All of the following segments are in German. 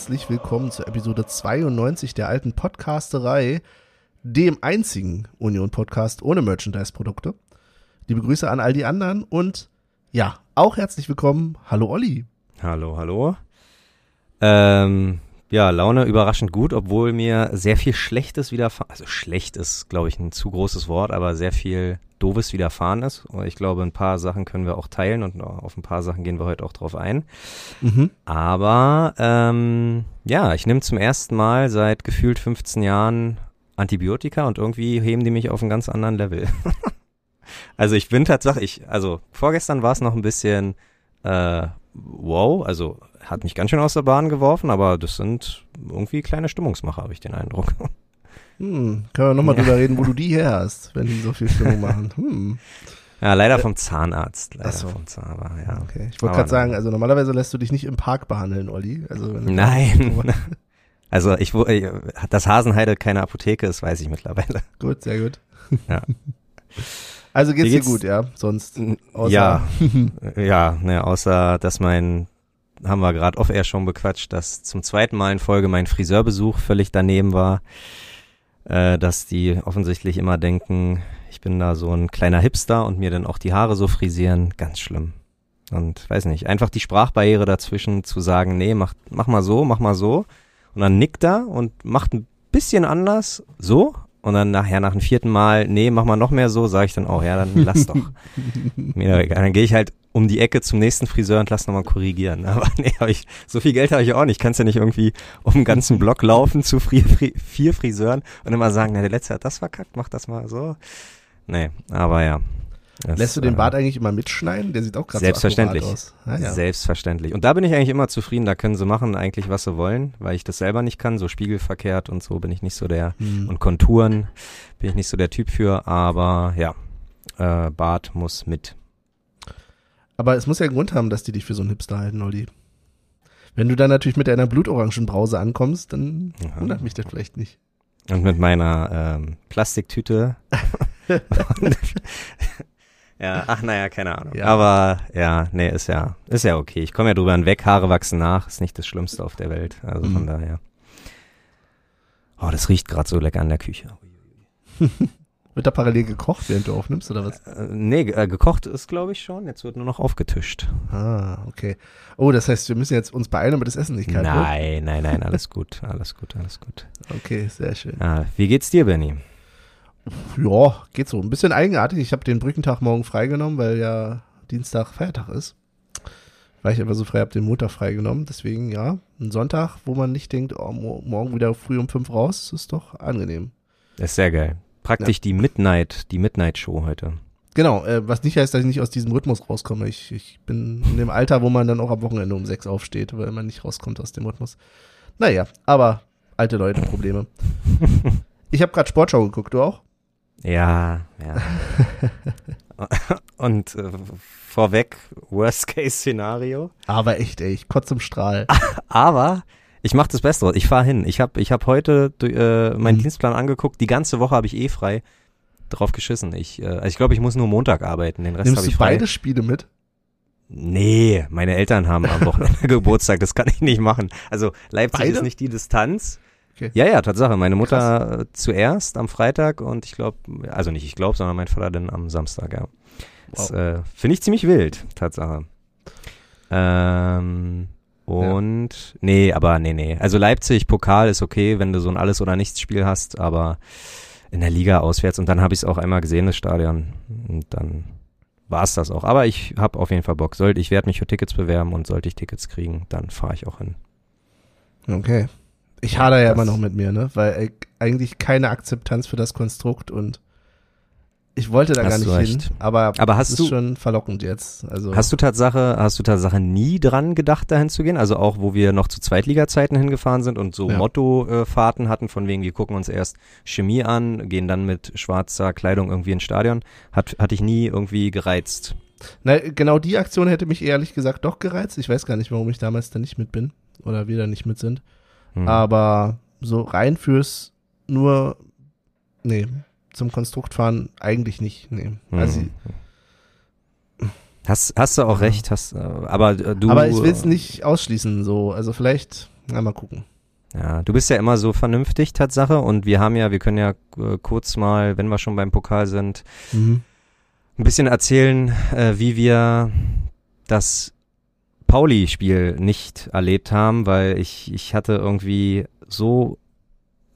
herzlich willkommen zur Episode 92 der alten Podcasterei, dem einzigen Union-Podcast ohne Merchandise-Produkte. Liebe Grüße an all die anderen und ja, auch herzlich willkommen. Hallo Olli. Hallo, hallo. Ähm, ja, Laune überraschend gut, obwohl mir sehr viel Schlechtes widerfahren, also schlecht ist, glaube ich, ein zu großes Wort, aber sehr viel Doofes widerfahren ist. Und ich glaube, ein paar Sachen können wir auch teilen und auf ein paar Sachen gehen wir heute auch drauf ein. Mhm. Aber ähm, ja, ich nehme zum ersten Mal seit gefühlt 15 Jahren Antibiotika und irgendwie heben die mich auf einen ganz anderen Level. also ich bin tatsächlich, also vorgestern war es noch ein bisschen äh, wow, also hat mich ganz schön aus der Bahn geworfen, aber das sind irgendwie kleine Stimmungsmacher, habe ich den Eindruck. Hm, können wir nochmal ja. drüber reden, wo du die her hast, wenn die so viel Stimmung machen. Hm. Ja, leider vom Zahnarzt. Leider so. vom Zahnarzt, ja. Okay. Ich wollte gerade sagen, also normalerweise lässt du dich nicht im Park behandeln, Olli. Also Nein. also ich, dass Hasenheide keine Apotheke ist, weiß ich mittlerweile. Gut, sehr gut. Ja. Also geht's, geht's dir gut, ja? Sonst außer ja, ja, ne, außer dass mein haben wir gerade off-air schon bequatscht, dass zum zweiten Mal in Folge mein Friseurbesuch völlig daneben war, äh, dass die offensichtlich immer denken, ich bin da so ein kleiner Hipster und mir dann auch die Haare so frisieren, ganz schlimm. Und weiß nicht, einfach die Sprachbarriere dazwischen zu sagen, nee, mach, mach mal so, mach mal so. Und dann nickt er und macht ein bisschen anders, so, und dann nachher nach dem vierten Mal, nee, mach mal noch mehr so, sage ich dann auch, ja, dann lass doch. Mir egal. Dann gehe ich halt um die Ecke zum nächsten Friseur und lass nochmal korrigieren. Aber nee, hab ich, so viel Geld habe ich auch nicht. Kannst ja nicht irgendwie um den ganzen Block laufen zu vier, vier Friseuren und immer sagen, na, der letzte hat das verkackt, mach das mal so. Nee, aber ja. Das, Lässt du den äh, Bart eigentlich immer mitschneiden? Der sieht auch gerade Selbstverständlich. So aus. Ah, ja. Selbstverständlich. Und da bin ich eigentlich immer zufrieden. Da können sie machen eigentlich, was sie wollen, weil ich das selber nicht kann. So spiegelverkehrt und so bin ich nicht so der, hm. und Konturen bin ich nicht so der Typ für. Aber ja, äh, Bart muss mit. Aber es muss ja einen Grund haben, dass die dich für so einen Hipster halten, Olli. Wenn du dann natürlich mit deiner blutorangenbrause ankommst, dann ja. wundert mich das vielleicht nicht. Und mit meiner ähm, Plastiktüte. Ja, ach naja, keine Ahnung. Ja. Aber ja, nee, ist ja, ist ja okay. Ich komme ja drüber hinweg, Haare wachsen nach, ist nicht das Schlimmste auf der Welt. Also mhm. von daher. Oh, das riecht gerade so lecker an der Küche. wird da parallel gekocht, während du aufnimmst, oder was? Äh, nee, äh, gekocht ist, glaube ich, schon. Jetzt wird nur noch aufgetischt. Ah, okay. Oh, das heißt, wir müssen jetzt uns beeilen, aber das Essen nicht kalt Nein, nein, nein, alles gut, alles gut, alles gut. Okay, sehr schön. Ah, wie geht's dir, Benny? Ja, geht so. Ein bisschen eigenartig. Ich habe den Brückentag morgen freigenommen, weil ja Dienstag Feiertag ist. Weil ich einfach so frei habe, den Montag freigenommen. Deswegen, ja, ein Sonntag, wo man nicht denkt, oh, morgen wieder früh um fünf raus, ist doch angenehm. Das ist sehr geil. Praktisch ja. die Midnight, die Midnight-Show heute. Genau, äh, was nicht heißt, dass ich nicht aus diesem Rhythmus rauskomme. Ich, ich bin in dem Alter, wo man dann auch am Wochenende um sechs aufsteht, weil man nicht rauskommt aus dem Rhythmus. Naja, aber alte Leute Probleme. ich habe gerade Sportschau geguckt, du auch? Ja, ja. Und äh, vorweg, Worst-Case-Szenario. Aber echt, ey, ich kotze im Strahl. Aber ich mache das Beste. Ich fahre hin. Ich habe ich hab heute äh, meinen mhm. Dienstplan angeguckt. Die ganze Woche habe ich eh frei. Drauf geschissen. Ich, äh, also ich glaube, ich muss nur Montag arbeiten. Den Rest habe ich frei. beide Spiele mit? Nee, meine Eltern haben am Wochenende Geburtstag. Das kann ich nicht machen. Also Leipzig beide? ist nicht die Distanz. Okay. Ja, ja, Tatsache. Meine Mutter Krass. zuerst am Freitag und ich glaube, also nicht ich glaube, sondern mein Vater dann am Samstag, ja. Wow. äh, finde ich ziemlich wild, Tatsache. Ähm, und ja. nee, aber nee, nee. Also Leipzig, Pokal ist okay, wenn du so ein Alles- oder Nichts-Spiel hast, aber in der Liga auswärts und dann habe ich es auch einmal gesehen, das Stadion. Und dann war es das auch. Aber ich habe auf jeden Fall Bock. Sollte, ich werde mich für Tickets bewerben und sollte ich Tickets kriegen, dann fahre ich auch hin. Okay. Ich hader ja immer noch mit mir, ne? Weil äh, eigentlich keine Akzeptanz für das Konstrukt und ich wollte da hast gar nicht hin, aber, aber hast ist du, schon verlockend jetzt. Also hast du Tatsache, hast du Tatsache nie dran gedacht, dahin zu gehen? Also auch, wo wir noch zu Zweitliga-Zeiten hingefahren sind und so ja. Motto-Fahrten hatten, von wegen, wir gucken uns erst Chemie an, gehen dann mit schwarzer Kleidung irgendwie ins Stadion, hat, hatte ich nie irgendwie gereizt. Na, genau die Aktion hätte mich ehrlich gesagt doch gereizt. Ich weiß gar nicht, warum ich damals da nicht mit bin oder wir da nicht mit sind. Mhm. Aber so rein fürs nur, nee, zum Konstrukt fahren eigentlich nicht, nee. Also, Hast, hast du auch recht, hast, aber äh, du. Aber ich will es nicht ausschließen, so. Also vielleicht, na, mal gucken. Ja, du bist ja immer so vernünftig, Tatsache. Und wir haben ja, wir können ja äh, kurz mal, wenn wir schon beim Pokal sind, Mhm. ein bisschen erzählen, äh, wie wir das Pauli-Spiel nicht erlebt haben, weil ich, ich hatte irgendwie so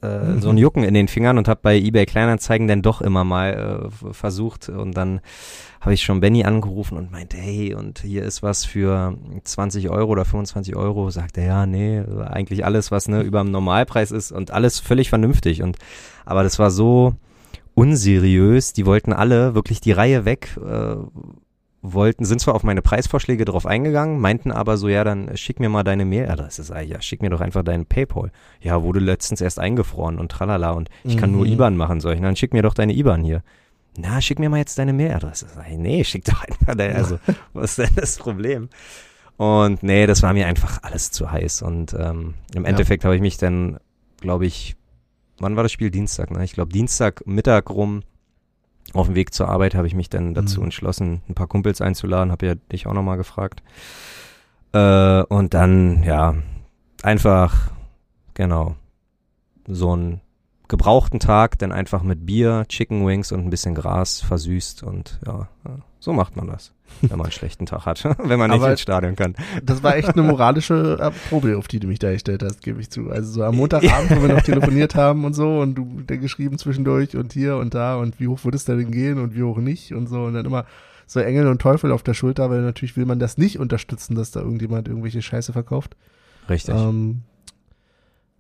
äh, so ein Jucken in den Fingern und habe bei eBay Kleinanzeigen dann doch immer mal äh, versucht und dann habe ich schon Benny angerufen und meinte, hey, und hier ist was für 20 Euro oder 25 Euro. Sagt er, ja, nee, eigentlich alles, was ne, über dem Normalpreis ist und alles völlig vernünftig. Und aber das war so unseriös. Die wollten alle wirklich die Reihe weg. Äh, wollten, sind zwar auf meine Preisvorschläge drauf eingegangen, meinten aber so, ja, dann schick mir mal deine Mailadresse. Sag ich, ja, schick mir doch einfach deinen Paypal. Ja, wurde letztens erst eingefroren und tralala und ich kann nur Mhm. IBAN machen, soll ich? Dann schick mir doch deine IBAN hier. Na, schick mir mal jetzt deine Mailadresse. Sag ich, nee, schick doch einfach deine, also, was ist denn das Problem? Und nee, das war mir einfach alles zu heiß und ähm, im Ja. Endeffekt habe ich mich dann, glaube ich, wann war das Spiel? Dienstag, ne? Ich glaube Dienstag Mittag rum auf dem Weg zur Arbeit habe ich mich dann dazu Mhm. entschlossen, ein paar Kumpels einzuladen, habe ja dich auch nochmal gefragt. Äh, und dann, ja, einfach, genau, so einen gebrauchten Tag, dann einfach mit Bier, Chicken Wings und ein bisschen Gras versüßt und ja, ja so macht man das, wenn man einen schlechten Tag hat, wenn man nicht Aber- ins Stadion kann. Das war echt eine moralische äh, Probe, auf die du mich da gestellt hast, gebe ich zu. Also so am Montagabend, wo wir noch telefoniert haben und so und du der geschrieben zwischendurch und hier und da und wie hoch würde es denn gehen und wie hoch nicht und so und dann immer so Engel und Teufel auf der Schulter, weil natürlich will man das nicht unterstützen, dass da irgendjemand irgendwelche Scheiße verkauft. Richtig. Ähm,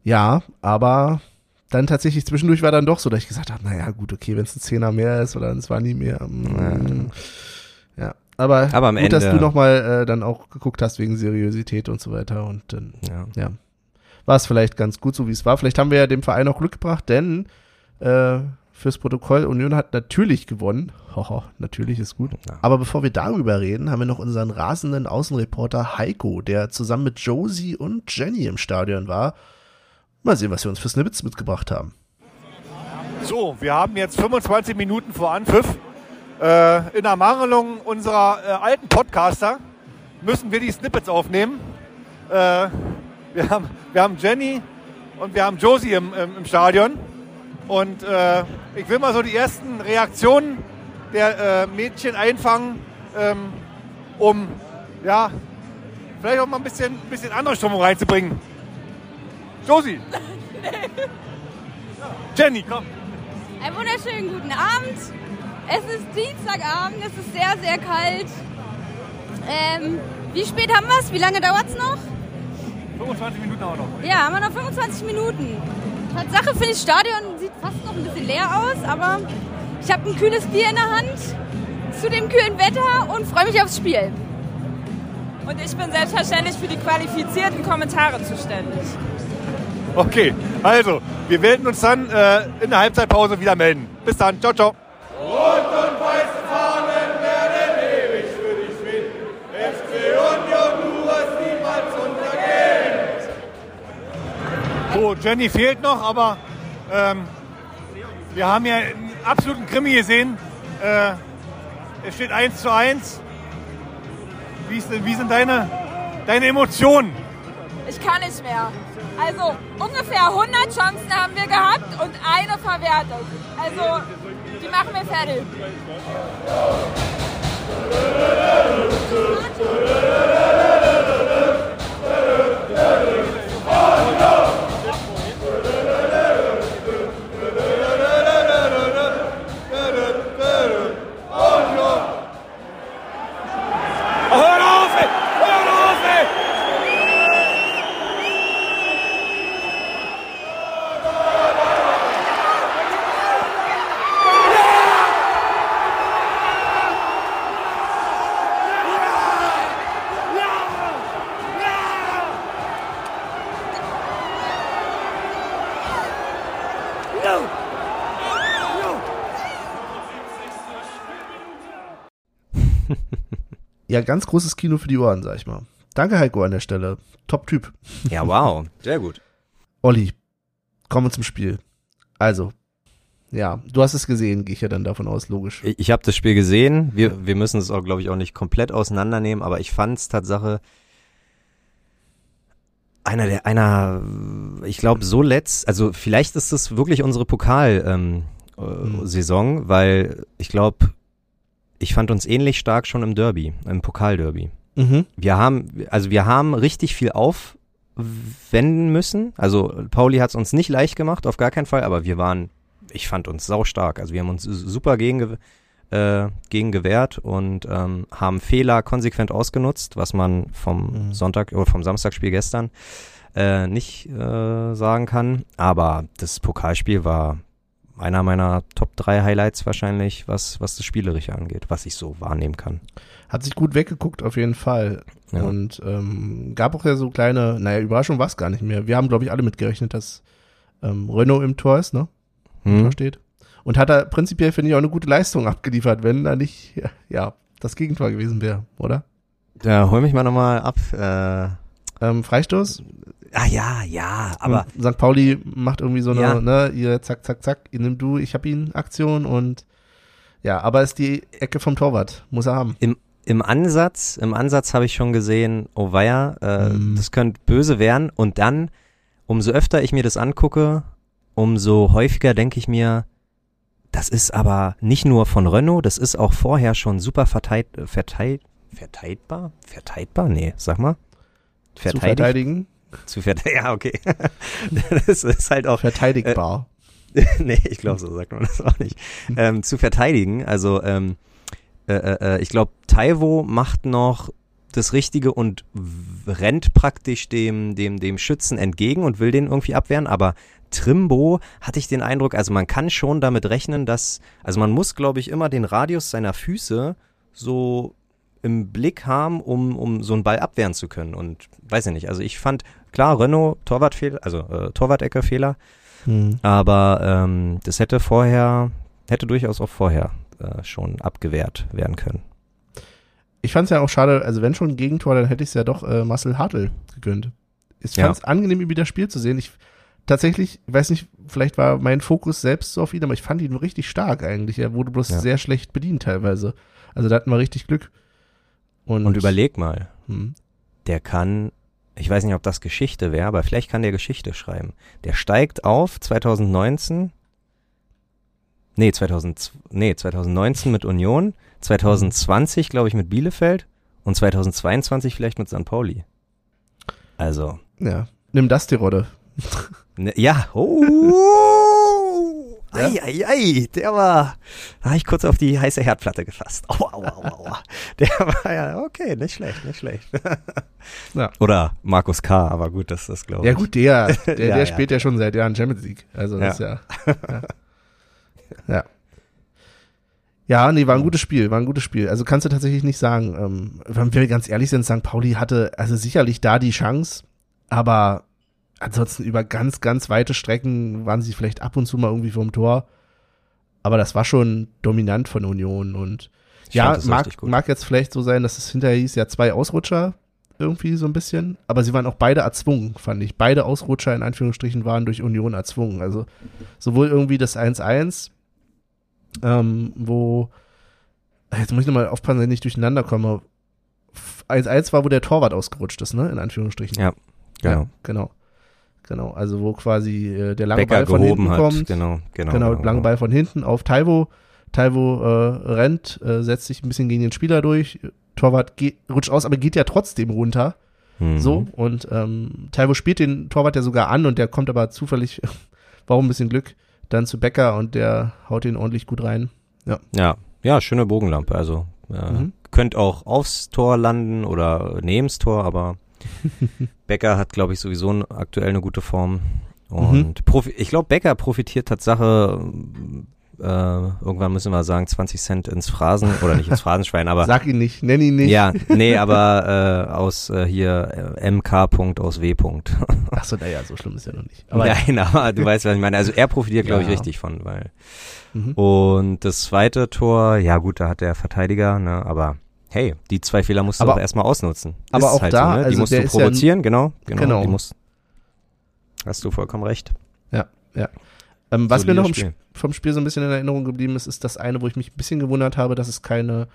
ja, aber dann tatsächlich zwischendurch war dann doch so, dass ich gesagt habe, naja, gut, okay, wenn es ein Zehner mehr ist oder es war nie mehr. mm, ja. Aber, Aber am gut, dass Ende- du nochmal äh, dann auch geguckt hast wegen Seriosität und so weiter und dann ja. ja, war es vielleicht ganz gut so, wie es war. Vielleicht haben wir ja dem Verein auch Glück gebracht, denn äh, fürs Protokoll, Union hat natürlich gewonnen. Hoho, natürlich ist gut. Ja. Aber bevor wir darüber reden, haben wir noch unseren rasenden Außenreporter Heiko, der zusammen mit Josie und Jenny im Stadion war. Mal sehen, was wir uns für Snippets mitgebracht haben. So, wir haben jetzt 25 Minuten vor Anpfiff. Äh, in Ermangelung unserer äh, alten Podcaster müssen wir die Snippets aufnehmen. Äh, wir, haben, wir haben Jenny und wir haben Josie im, im, im Stadion. Und äh, ich will mal so die ersten Reaktionen der äh, Mädchen einfangen, ähm, um ja, vielleicht auch mal ein bisschen, bisschen andere Stimmung reinzubringen. Josie! Jenny, komm! Einen wunderschönen guten Abend. Es ist Dienstagabend, es ist sehr, sehr kalt. Ähm, wie spät haben wir es? Wie lange dauert es noch? 25 Minuten auch noch. Ja, haben wir noch 25 Minuten. Tatsache finde ich, das Stadion sieht fast noch ein bisschen leer aus, aber ich habe ein kühles Bier in der Hand zu dem kühlen Wetter und freue mich aufs Spiel. Und ich bin selbstverständlich für die qualifizierten Kommentare zuständig. Okay, also, wir werden uns dann äh, in der Halbzeitpause wieder melden. Bis dann, ciao, ciao. So, Jenny fehlt noch, aber ähm, wir haben ja einen absoluten Krimi gesehen. Äh, es steht 1 zu 1. Wie, ist, wie sind deine, deine Emotionen? Ich kann nicht mehr. Also ungefähr 100 Chancen haben wir gehabt und eine verwertet. Also die machen wir fertig. Ja, ganz großes Kino für die Ohren, sag ich mal. Danke, Heiko, an der Stelle. Top-Typ. ja, wow. Sehr gut. Olli, kommen wir zum Spiel. Also, ja, du hast es gesehen, gehe ich ja dann davon aus, logisch. Ich, ich habe das Spiel gesehen. Wir, wir müssen es auch, glaube ich, auch nicht komplett auseinandernehmen, aber ich fand es Tatsache einer der, einer, ich glaube, so letzt, also vielleicht ist das wirklich unsere Pokal-Saison, ähm, äh, Saison, weil ich glaube, ich fand uns ähnlich stark schon im Derby, im Pokalderby. Mhm. Wir haben, also wir haben richtig viel aufwenden müssen. Also Pauli hat es uns nicht leicht gemacht, auf gar keinen Fall, aber wir waren, ich fand uns sau stark. Also wir haben uns super gegen, äh, gegen gewehrt und ähm, haben Fehler konsequent ausgenutzt, was man vom Mhm. Sonntag oder vom Samstagspiel gestern äh, nicht äh, sagen kann. Aber das Pokalspiel war einer meiner Top 3 Highlights wahrscheinlich, was, was das Spielerische angeht, was ich so wahrnehmen kann. Hat sich gut weggeguckt, auf jeden Fall. Ja. Und ähm, gab auch ja so kleine, naja, Überraschung war es gar nicht mehr. Wir haben, glaube ich, alle mitgerechnet, dass ähm, Renault im Tor ist, ne? Tor Hm? steht. Und hat er prinzipiell, finde ich, auch eine gute Leistung abgeliefert, wenn da nicht, ja, ja das Gegentor gewesen wäre, oder? Da hol mich mal nochmal ab. Äh, Ähm, Freistoß. ah ja, ja, aber Und St. Pauli macht irgendwie so eine, Ja. ne, ihr zack, zack, zack, ihr nimm du, ich hab ihn Aktion und ja, aber ist die Ecke vom Torwart, muss er haben. im Ansatz, im Ansatz habe ich schon gesehen, oh weia, äh, Mhm. das könnte böse werden. Und dann, umso öfter ich mir das angucke, umso häufiger denke ich mir, das ist aber nicht nur von Renault, das ist auch vorher schon super verteilt, verteilt, verteidigbar? Verteidigbar? Nee, sag mal. Verteidigen, Zu verteidigen. Ja, okay. das ist halt auch verteidigbar. nee, ich glaube, so sagt man das auch nicht. Ähm, zu verteidigen, also ähm, äh, äh, ich glaube, Taiwo macht noch das Richtige und rennt praktisch dem, dem, dem Schützen entgegen und will den irgendwie abwehren, aber Trimbo hatte ich den Eindruck, also man kann schon damit rechnen, dass, also man muss, glaube ich, immer den Radius seiner Füße so im Blick haben, um, um so einen Ball abwehren zu können. Und weiß ich nicht, also ich fand, klar, Renault, Torwartfehler, also äh, Torwart-Ecke-Fehler, Hm. aber ähm, das hätte vorher, hätte durchaus auch vorher äh, schon abgewehrt werden können. Ich fand es ja auch schade, also wenn schon ein Gegentor, dann hätte ich es ja doch äh, Marcel Hartl gegönnt. Ich Ja. fand es angenehm, ihn wieder Spiel zu sehen. Ich tatsächlich, ich weiß nicht, vielleicht war mein Fokus selbst so auf ihn, aber ich fand ihn richtig stark eigentlich. Er wurde bloß Ja. sehr schlecht bedient teilweise. Also da hatten wir richtig Glück. Und, Und überleg mal, Hm. der kann, ich weiß nicht, ob das Geschichte wäre, aber vielleicht kann der Geschichte schreiben. Der steigt auf 2019, nee, 2000, nee, 2019 mit Union, 2020, glaube ich, mit Bielefeld und 2022 vielleicht mit St. Pauli. Also, Ja, nimm das die Rolle. Ne, ja, oh, Ja? ei, ei, ei, der war, da habe ich kurz auf die heiße Herdplatte gefasst. Aua, aua, aua, aua. Der war ja, okay, nicht schlecht, nicht schlecht. Ja. Oder Markus K., aber gut, das ist, glaube ich. Ja gut, der, der, Ja, der ja. spielt ja schon seit Jahren Champions League. Also das ist ja. Ja. ja. Ja, nee, war ein gutes Spiel, war ein gutes Spiel. Also kannst du tatsächlich nicht sagen. Ähm, wenn wir ganz ehrlich sind, St. Pauli hatte also sicherlich da die Chance, aber ansonsten über ganz, ganz weite Strecken waren sie vielleicht ab und zu mal irgendwie vom Tor. Aber das war schon dominant von Union und Ich ja, mag, mag jetzt vielleicht so sein, dass es hinterher hieß, ja, zwei Ausrutscher irgendwie so ein bisschen, aber sie waren auch beide erzwungen, fand ich. Beide Ausrutscher in Anführungsstrichen waren durch Union erzwungen. Also sowohl irgendwie das 1-1, ähm, wo, jetzt muss ich nochmal aufpassen, dass ich nicht durcheinander komme. 1-1 war, wo der Torwart ausgerutscht ist, ne, in Anführungsstrichen. Ja, genau. Ja, genau. Genau, also wo quasi äh, der lange Becker Ball von hinten hat, kommt. genau, genau. Genau, langen Ball von hinten auf Taiwo. Taiwo äh, rennt, äh, setzt sich ein bisschen gegen den Spieler durch. Torwart geht, rutscht aus, aber geht ja trotzdem runter. Mhm. So. Und ähm, Taiwo spielt den Torwart ja sogar an und der kommt aber zufällig, warum ein bisschen Glück, dann zu Becker und der haut ihn ordentlich gut rein. Ja, ja, schöne Bogenlampe. Also äh, Mhm. könnte auch aufs Tor landen oder neben's Tor, aber Becker hat, glaube ich, sowieso aktuell eine gute Form. Mhm. Und profi ich glaube, Becker profitiert Tatsache, äh, irgendwann müssen wir sagen, 20 Cent ins Phrasen, oder nicht ins Phrasenschwein, aber Sag ihn nicht, nenn ihn nicht. ja, nee, aber äh, aus äh, hier äh, MK. Punkt aus W. Punkt. Achso, naja, so schlimm ist ja noch nicht. Aber Nein, aber du weißt, was ich meine. Also er profitiert, glaube ich, Ja. richtig von, weil Mhm. Und das zweite Tor, ja gut, da hat der Verteidiger, ne, aber hey, die zwei Fehler musst du Aber- auch erstmal ausnutzen. aber Ist auch halt da, so, ne? Die also musst du ist ja provozieren, genau, genau. Genau. Die musst, hast du vollkommen recht. Ähm, was mir noch Spiel. Sp- vom Spiel so ein bisschen in Erinnerung geblieben ist, ist das eine, wo ich mich ein bisschen gewundert habe, dass es keine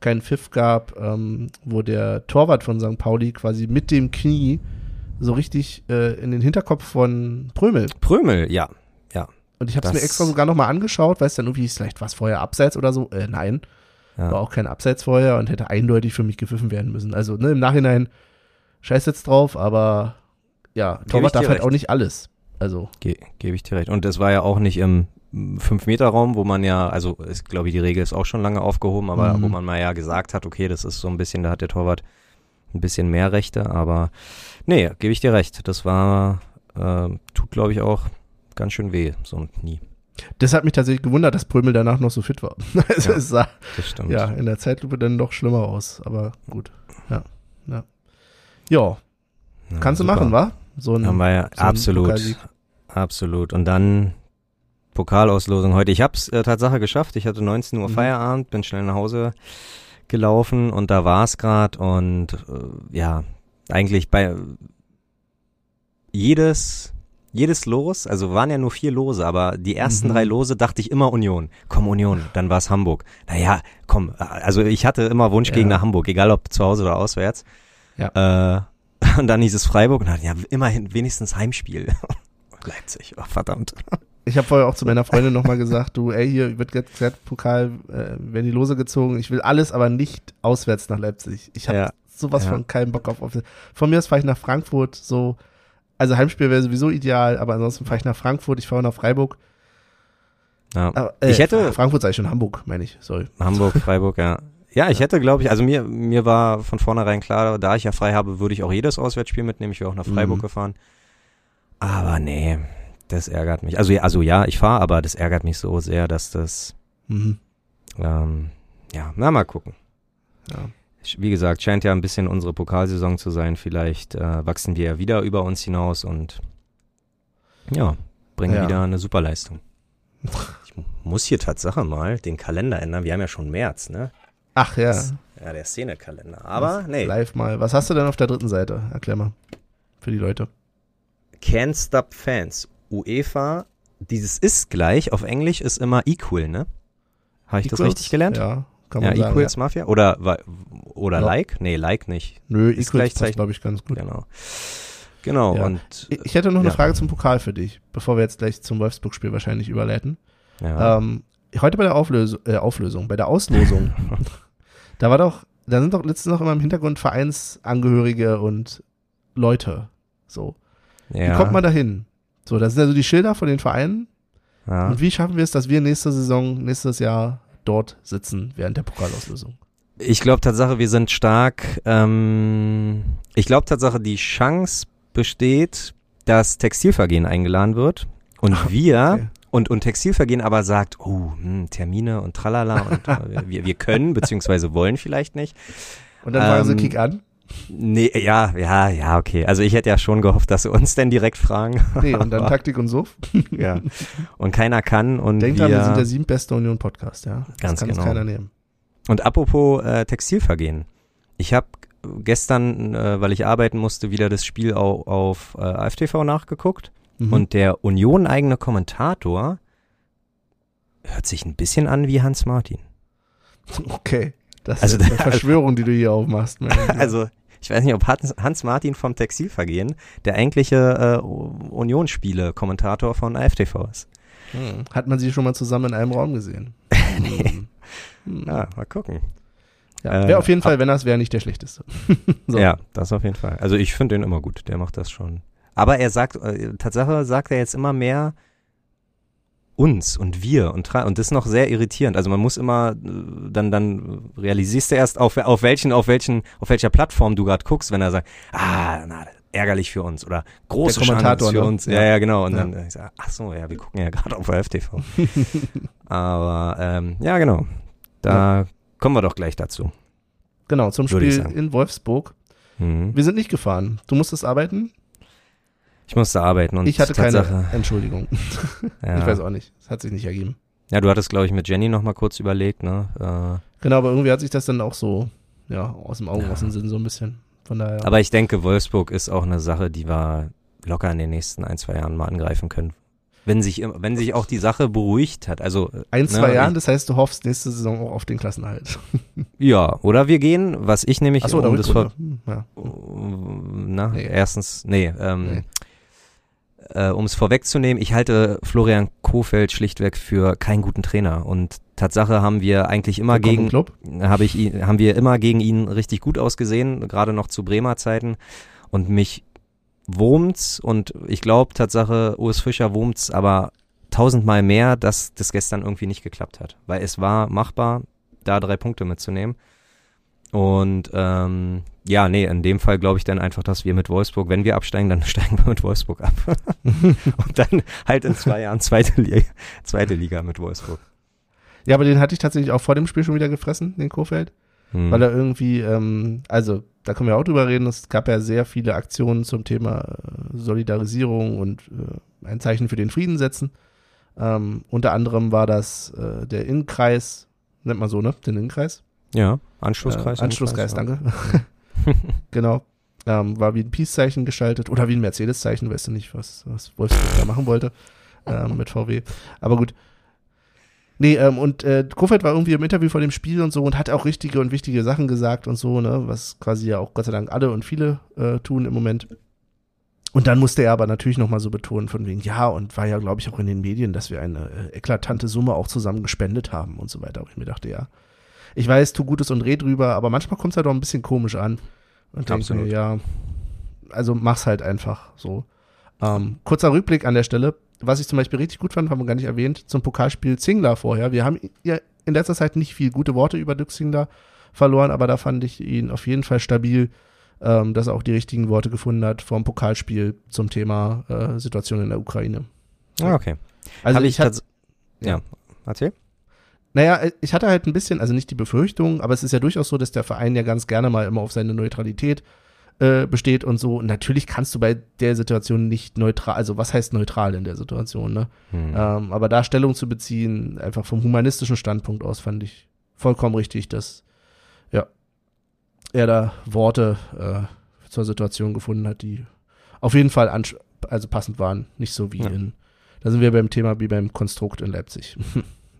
keinen Pfiff gab, ähm, wo der Torwart von St. Pauli quasi mit dem Knie so richtig äh, in den Hinterkopf von Prömel. Prömel, ja. Und ich habe es mir extra sogar nochmal angeschaut, weil es dann irgendwie vielleicht was vorher abseits oder so. Äh, nein, ja. war auch kein Abseits vorher und hätte eindeutig für mich gepfiffen werden müssen. Also ne, im Nachhinein scheiß jetzt drauf, aber ja, Torwart darf halt recht. auch nicht alles. Also Ge Gebe ich dir recht. Und es war ja auch nicht im 5-Meter-Raum, wo man ja, also ist, glaube ich, die Regel ist auch schon lange aufgehoben, aber Mhm. wo man mal ja gesagt hat, okay, das ist so ein bisschen, da hat der Torwart ein bisschen mehr Rechte, aber nee, gebe ich dir recht. Das war, äh, tut, glaube ich, auch ganz schön weh, so ein Knie. Das hat mich tatsächlich gewundert, dass Prömel danach noch so fit war. Also Ja. es sah Das stimmt. ja in der Zeitlupe dann doch schlimmer aus, aber gut. Ja, ja. Ja, Ja, kannst du super. machen, wa? So ein, Haben wir ja so absolut, absolut. Und dann Pokalauslosung heute. Ich habe es äh, Tatsache geschafft. Ich hatte 19 Uhr Mhm. Feierabend, bin schnell nach Hause gelaufen und da war es gerade und äh, ja, eigentlich bei jedes jedes Los, also waren ja nur vier Lose, aber die ersten Mhm. drei Lose dachte ich immer Union. Komm Union, dann war es Hamburg. Naja, komm, also ich hatte immer Wunsch Ja. gegen nach Hamburg, egal ob zu Hause oder auswärts. Ja. Äh, und dann hieß es Freiburg und dann, ja, immerhin wenigstens Heimspiel. Leipzig, oh, verdammt. Ich habe vorher auch zu meiner Freundin nochmal gesagt, du, ey, hier wird jetzt gerade Pokal, äh, werden die Lose gezogen. Ich will alles, aber nicht auswärts nach Leipzig. Ich habe Ja. sowas Ja. von keinen Bock auf. auf von mir aus fahre ich nach Frankfurt, so. Also Heimspiel wäre sowieso ideal, aber ansonsten fahre ich nach Frankfurt, ich fahre nach Freiburg. Ja. Aber, äh, Ich hätte- Frankfurt sei schon Hamburg, meine ich, sorry. Hamburg, Freiburg, ja. Ja, ich hätte, glaube ich, also mir, mir war von vornherein klar, da ich ja frei habe, würde ich auch jedes Auswärtsspiel mitnehmen. Ich wäre auch nach Freiburg Mhm. gefahren. Aber nee, das ärgert mich. Also, ja, also ja, ich fahre, aber das ärgert mich so sehr, dass das, Mhm. ähm, ja, na mal gucken. Ja. Wie gesagt, scheint ja ein bisschen unsere Pokalsaison zu sein. Vielleicht äh, wachsen wir ja wieder über uns hinaus und ja, bringen Ja. wieder eine Superleistung. Ich mu- muss hier Tatsache mal den Kalender ändern. Wir haben ja schon März, ne? Ach ja, Ja, der Szenekalender. Aber nee, live mal. Was hast du denn auf der dritten Seite? Erklär mal. Für die Leute. Can't Stop Fans. UEFA, dieses ist gleich, auf Englisch ist immer equal, ne? Habe ich das Equals? richtig gelernt? Ja, kann Ja, man sagen. Equals Mafia? Oder, oder Ja. Like? Nee, Like nicht. Nö, Ist Equals passt, glaube ich, ganz gut. Genau. Genau, Ja. und Ich- hätte noch eine Ja. Frage zum Pokal für dich, bevor wir jetzt gleich zum Wolfsburg-Spiel wahrscheinlich überleiten. ja. Ähm, heute bei der Auflösung, äh, Auflösung, bei der Auslosung, da war doch, da sind doch letztens noch immer im Hintergrund Vereinsangehörige und Leute. So. ja, Wie kommt man da hin? So, das sind also die Schilder von den Vereinen. ja. Und wie schaffen wir es, dass wir nächste Saison, nächstes Jahr dort sitzen während der Pokalauslösung? Ich glaube Tatsache, wir sind stark. Ähm, ich glaube Tatsache, die Chance besteht, dass Textilvergehen eingeladen wird und wir okay. und, und Textilvergehen aber sagt, oh, hm, Termine und tralala und äh, wir, wir können beziehungsweise wollen vielleicht nicht. Und dann sie, Ähm, kick an. Nee, ja, ja, ja, okay. Also ich hätte ja schon gehofft, dass sie uns denn direkt fragen. Nee, und dann Taktik und Suff. ja. Und keiner kann und Denkt wir, dran, wir sind der siebtbeste Union-Podcast, ja. Das Ganz kann genau. uns keiner nehmen. Und apropos äh, Textilvergehen. Ich habe gestern, äh, weil ich arbeiten musste, wieder das Spiel au auf äh, AFTV nachgeguckt. Mhm. Und der Union-eigene Kommentator hört sich ein bisschen an wie Hans Martin. Okay. Das Also ist eine der- Verschwörung, die du hier aufmachst. Lieber. Also ich weiß nicht, ob Hans, Hans Martin vom Textilvergehen der eigentliche äh, Unionsspiele-Kommentator von AFTV ist. Hm. Hat man sie schon mal zusammen in einem Raum gesehen? Hm. Hm. Ja, mal gucken. Ja, äh, wäre auf jeden Fall, wenn das wäre, nicht der schlechteste. So. Ja, das auf jeden Fall. Also ich finde den immer gut, der macht das schon. Aber er sagt, äh, Tatsache sagt er jetzt immer mehr uns und wir und und das ist noch sehr irritierend. Also man muss immer äh, dann dann realisierst du erst auf auf welchen auf welchen auf welcher Plattform du gerade guckst, wenn er sagt, ah, na, ärgerlich für uns oder große Chance Kommentator, für ne? uns. Ja, Ja. ja, genau. Und Ja. dann ich sag, ach so, ja, wir gucken ja gerade auf FTV. Aber ähm, ja, genau. Da kommen wir doch gleich dazu. Genau, zum Würde Spiel in Wolfsburg. Mhm. Wir sind nicht gefahren. Du musstest arbeiten. Ich musste arbeiten und ich hatte Tatsache, keine Entschuldigung. Ja. Ich weiß auch nicht. Es hat sich nicht ergeben. Ja, du hattest, glaube ich, mit Jenny noch mal kurz überlegt, ne? Äh, Genau, aber irgendwie hat sich das dann auch so, ja, aus dem Augen, Ja. aus dem Sinn so ein bisschen. Von daher. Aber ich denke, Wolfsburg ist auch eine Sache, die wir locker in den nächsten ein, zwei Jahren mal angreifen können. wenn sich, wenn sich auch die Sache beruhigt hat. Also Ein, zwei ne, Jahren, das heißt, du hoffst nächste Saison auch auf den Klassenerhalt. Ja, oder wir gehen, was ich nämlich, da um das vor, hm, ja. na, Nee. erstens, nee, ähm, Nee. Äh, um es vorwegzunehmen, ich halte Florian Kofeld schlichtweg für keinen guten Trainer und Tatsache haben wir eigentlich immer Willkommen gegen, habe ich ihn, haben wir immer gegen ihn richtig gut ausgesehen, gerade noch zu Bremer Zeiten. Und mich wurmt's und ich glaube Tatsache, Urs Fischer wurmt's aber tausendmal mehr, dass das gestern irgendwie nicht geklappt hat. Weil es war machbar, da drei Punkte mitzunehmen. Und ähm, ja, nee, in dem Fall glaube ich dann einfach, dass wir mit Wolfsburg, wenn wir absteigen, dann steigen wir mit Wolfsburg ab. und dann halt in zwei Jahren zweite Liga, zweite Liga mit Wolfsburg. Ja, aber den hatte ich tatsächlich auch vor dem Spiel schon wieder gefressen, den Kofeld. Hm. Weil er irgendwie, ähm, also da können wir auch drüber reden, es gab ja sehr viele Aktionen zum Thema äh, Solidarisierung und äh, ein Zeichen für den Frieden setzen. Ähm, unter anderem war das äh, der Innenkreis, nennt man so, ne? Den Innenkreis. Ja, Anschlusskreis. Äh, Anschlusskreis, ja. danke. genau. Ähm, war wie ein Peace-Zeichen gestaltet oder wie ein Mercedes-Zeichen, weißt du nicht, was, was Wolfsburg da machen wollte ähm, mit VW. Aber gut. Nee, ähm, und äh, Kofeld war irgendwie im Interview vor dem Spiel und so und hat auch richtige und wichtige Sachen gesagt und so, ne, was quasi ja auch Gott sei Dank alle und viele äh, tun im Moment. Und dann musste er aber natürlich nochmal so betonen, von wegen, ja, und war ja, glaube ich, auch in den Medien, dass wir eine äh, eklatante Summe auch zusammen gespendet haben und so weiter. Wo ich mir dachte, ja, ich weiß, tu Gutes und red drüber, aber manchmal kommt es halt auch ein bisschen komisch an. Und denke mir, ja, also mach's halt einfach so. Ähm, kurzer Rückblick an der Stelle. Was ich zum Beispiel richtig gut fand, haben wir gar nicht erwähnt, zum Pokalspiel Zingler vorher. Wir haben ja in letzter Zeit nicht viel gute Worte über Dirk Zingler verloren, aber da fand ich ihn auf jeden Fall stabil, ähm, dass er auch die richtigen Worte gefunden hat vom Pokalspiel zum Thema äh, Situation in der Ukraine. Ah, okay. Also Hab ich, hatte tats- ja. Erzähl. Naja, äh, ich hatte halt ein bisschen, also nicht die Befürchtung, aber es ist ja durchaus so, dass der Verein ja ganz gerne mal immer auf seine Neutralität äh, besteht und so. Und natürlich kannst du bei der Situation nicht neutral, also was heißt neutral in der Situation, ne? Hm. Ähm, aber da Stellung zu beziehen, einfach vom humanistischen Standpunkt aus, fand ich vollkommen richtig, dass ja, er da Worte äh, zur Situation gefunden hat, die auf jeden Fall also passend waren. Nicht so wie Ja. in, da sind wir beim Thema wie beim Konstrukt in Leipzig.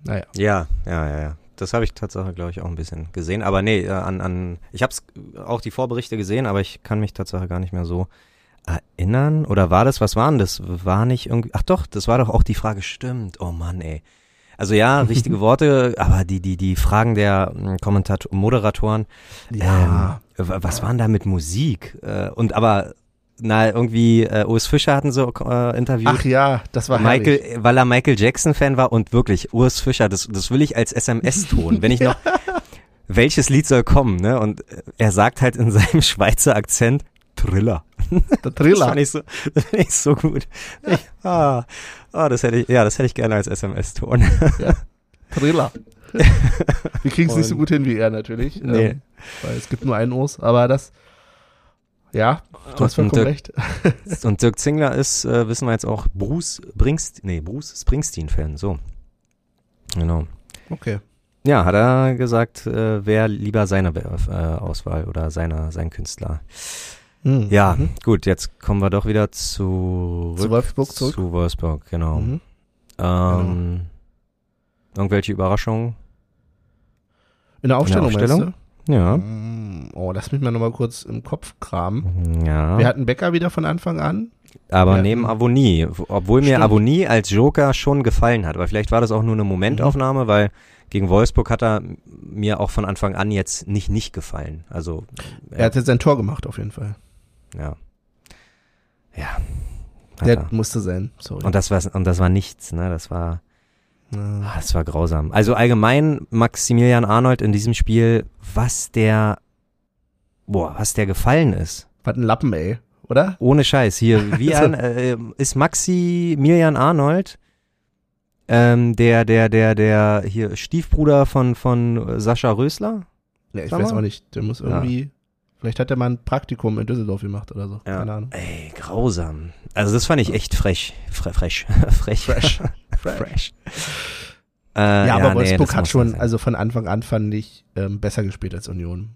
naja. Ja, ja, ja, ja. Das habe ich tatsächlich, glaube ich, auch ein bisschen gesehen. Aber nee, äh, an, an ich habe auch die Vorberichte gesehen, aber ich kann mich tatsächlich gar nicht mehr so erinnern. Oder war das, was war denn das? War nicht irgendwie, ach doch, das war doch auch die Frage, stimmt. Oh Mann, ey. Also ja, richtige Worte, aber die, die, die Fragen der mh, Kommentator, Moderatoren, Ja. ähm, was waren da mit Musik? Äh, und aber, na, irgendwie, äh, Urs Fischer hatten so äh, interviewt. Ach ja, das war Michael, herrlich. weil er Michael Jackson Fan war und wirklich Urs Fischer, das, das will ich als SMS-Ton, wenn ich noch, welches Lied soll kommen, ne? Und er sagt halt in seinem Schweizer Akzent Thriller. Der Das Triller. fand ich so, das fand ich so gut. Ich, ah, ah, das hätte ich, ja, das hätte ich gerne als SMS-Ton. Triller. Wir kriegen es nicht so gut hin wie er natürlich. Nee. Ähm, weil es gibt nur einen Urs, aber das, ja, du hast vollkommen Dirk- recht. Und Dirk Zingler ist, äh, wissen wir jetzt auch, Bruce Bringst, nee, Bruce Springsteen-Fan, so. Genau. Okay. Ja, hat er gesagt, äh, wäre lieber seine äh, Auswahl oder seiner, sein Künstler. Mhm. Ja, Mhm. gut, jetzt kommen wir doch wieder zurück. Zu Wolfsburg zurück. Zu Wolfsburg, genau. Mhm. Ähm, Irgendwelche Überraschungen? In der Aufstellung, Aufstellung? Ja. Mm, Oh, lass mich mal nochmal kurz im Kopf kramen. Ja. Wir hatten Becker wieder von Anfang an. Aber Ja. neben Avonie, obwohl mir Stimmt. Avonie als Joker schon gefallen hat, aber vielleicht war das auch nur eine Momentaufnahme, Mhm. weil gegen Wolfsburg hat er mir auch von Anfang an jetzt nicht nicht gefallen. Also Er hat jetzt sein Tor gemacht, auf jeden Fall. ja, ja, Der er. musste sein, sorry. Und das war und das war nichts, ne? Das war Ja. ah, das war grausam. Also allgemein Maximilian Arnold in diesem Spiel, was der boah, was der gefallen ist. Was ein Lappen, ey, oder? Ohne Scheiß. Hier, wie ein, äh, ist Maximilian Arnold, ähm, der, der, der, der, hier, Stiefbruder von, von Sascha Rösler? Ja, ich Sag weiß mal. auch nicht. Der muss Ja. Vielleicht hat er mal ein Praktikum in Düsseldorf gemacht oder so. Ja. Keine Ahnung. Ey, grausam. Also das fand ich echt frech. Fre frech. frech. Fresh. Fresh. Äh, Ja, aber nee, Wolfsburg das hat schon, also von Anfang an fand ich, ähm, besser gespielt als Union.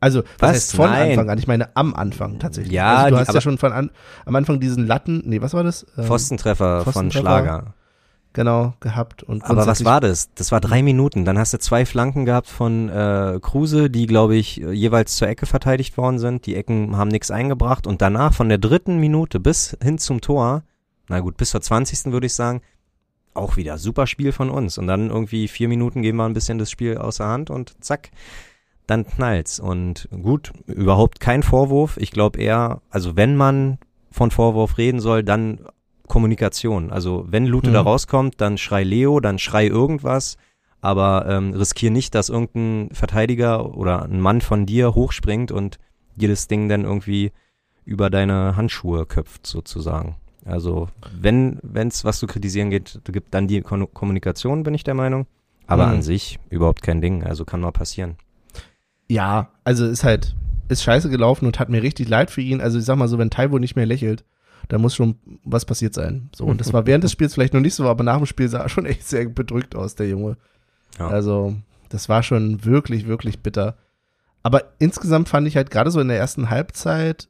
Also, was, Was? heißt von Nein. Anfang an? Ich meine am Anfang tatsächlich. Ja, also, du die- hast ja aber- schon von an, am Anfang diesen Latten, nee, was war das? Ähm, Pfostentreffer von Pfostentreffer. Schlager. Genau, gehabt. Und Aber was war das? Das war drei Minuten. Dann hast du zwei Flanken gehabt von äh, Kruse, die, glaube ich, äh, jeweils zur Ecke verteidigt worden sind. Die Ecken haben nichts eingebracht. Und danach von der dritten Minute bis hin zum Tor, na gut, bis zur 20. würde ich sagen, auch wieder super Spiel von uns. Und dann irgendwie vier Minuten geben wir ein bisschen das Spiel außer Hand und zack, dann knallt's. Und gut, überhaupt kein Vorwurf. Ich glaube eher, also wenn man von Vorwurf reden soll, dann Kommunikation. Also wenn Lute Mhm. da rauskommt, dann schrei Leo, dann schrei irgendwas, aber ähm, riskier nicht, dass irgendein Verteidiger oder ein Mann von dir hochspringt und dir das Ding dann irgendwie über deine Handschuhe köpft, sozusagen. Also wenn es was zu kritisieren geht, gibt dann die Kon Kommunikation, bin ich der Meinung. Aber Mhm. an sich überhaupt kein Ding, also kann mal passieren. Ja, also ist halt, ist scheiße gelaufen und hat mir richtig leid für ihn. Also ich sag mal so, wenn Taiwo nicht mehr lächelt, da muss schon was passiert sein. So, und das war während des Spiels vielleicht noch nicht so, aber nach dem Spiel sah er schon echt sehr bedrückt aus, der Junge. Ja. Also, das war schon wirklich, wirklich bitter. Aber insgesamt fand ich halt gerade so in der ersten Halbzeit,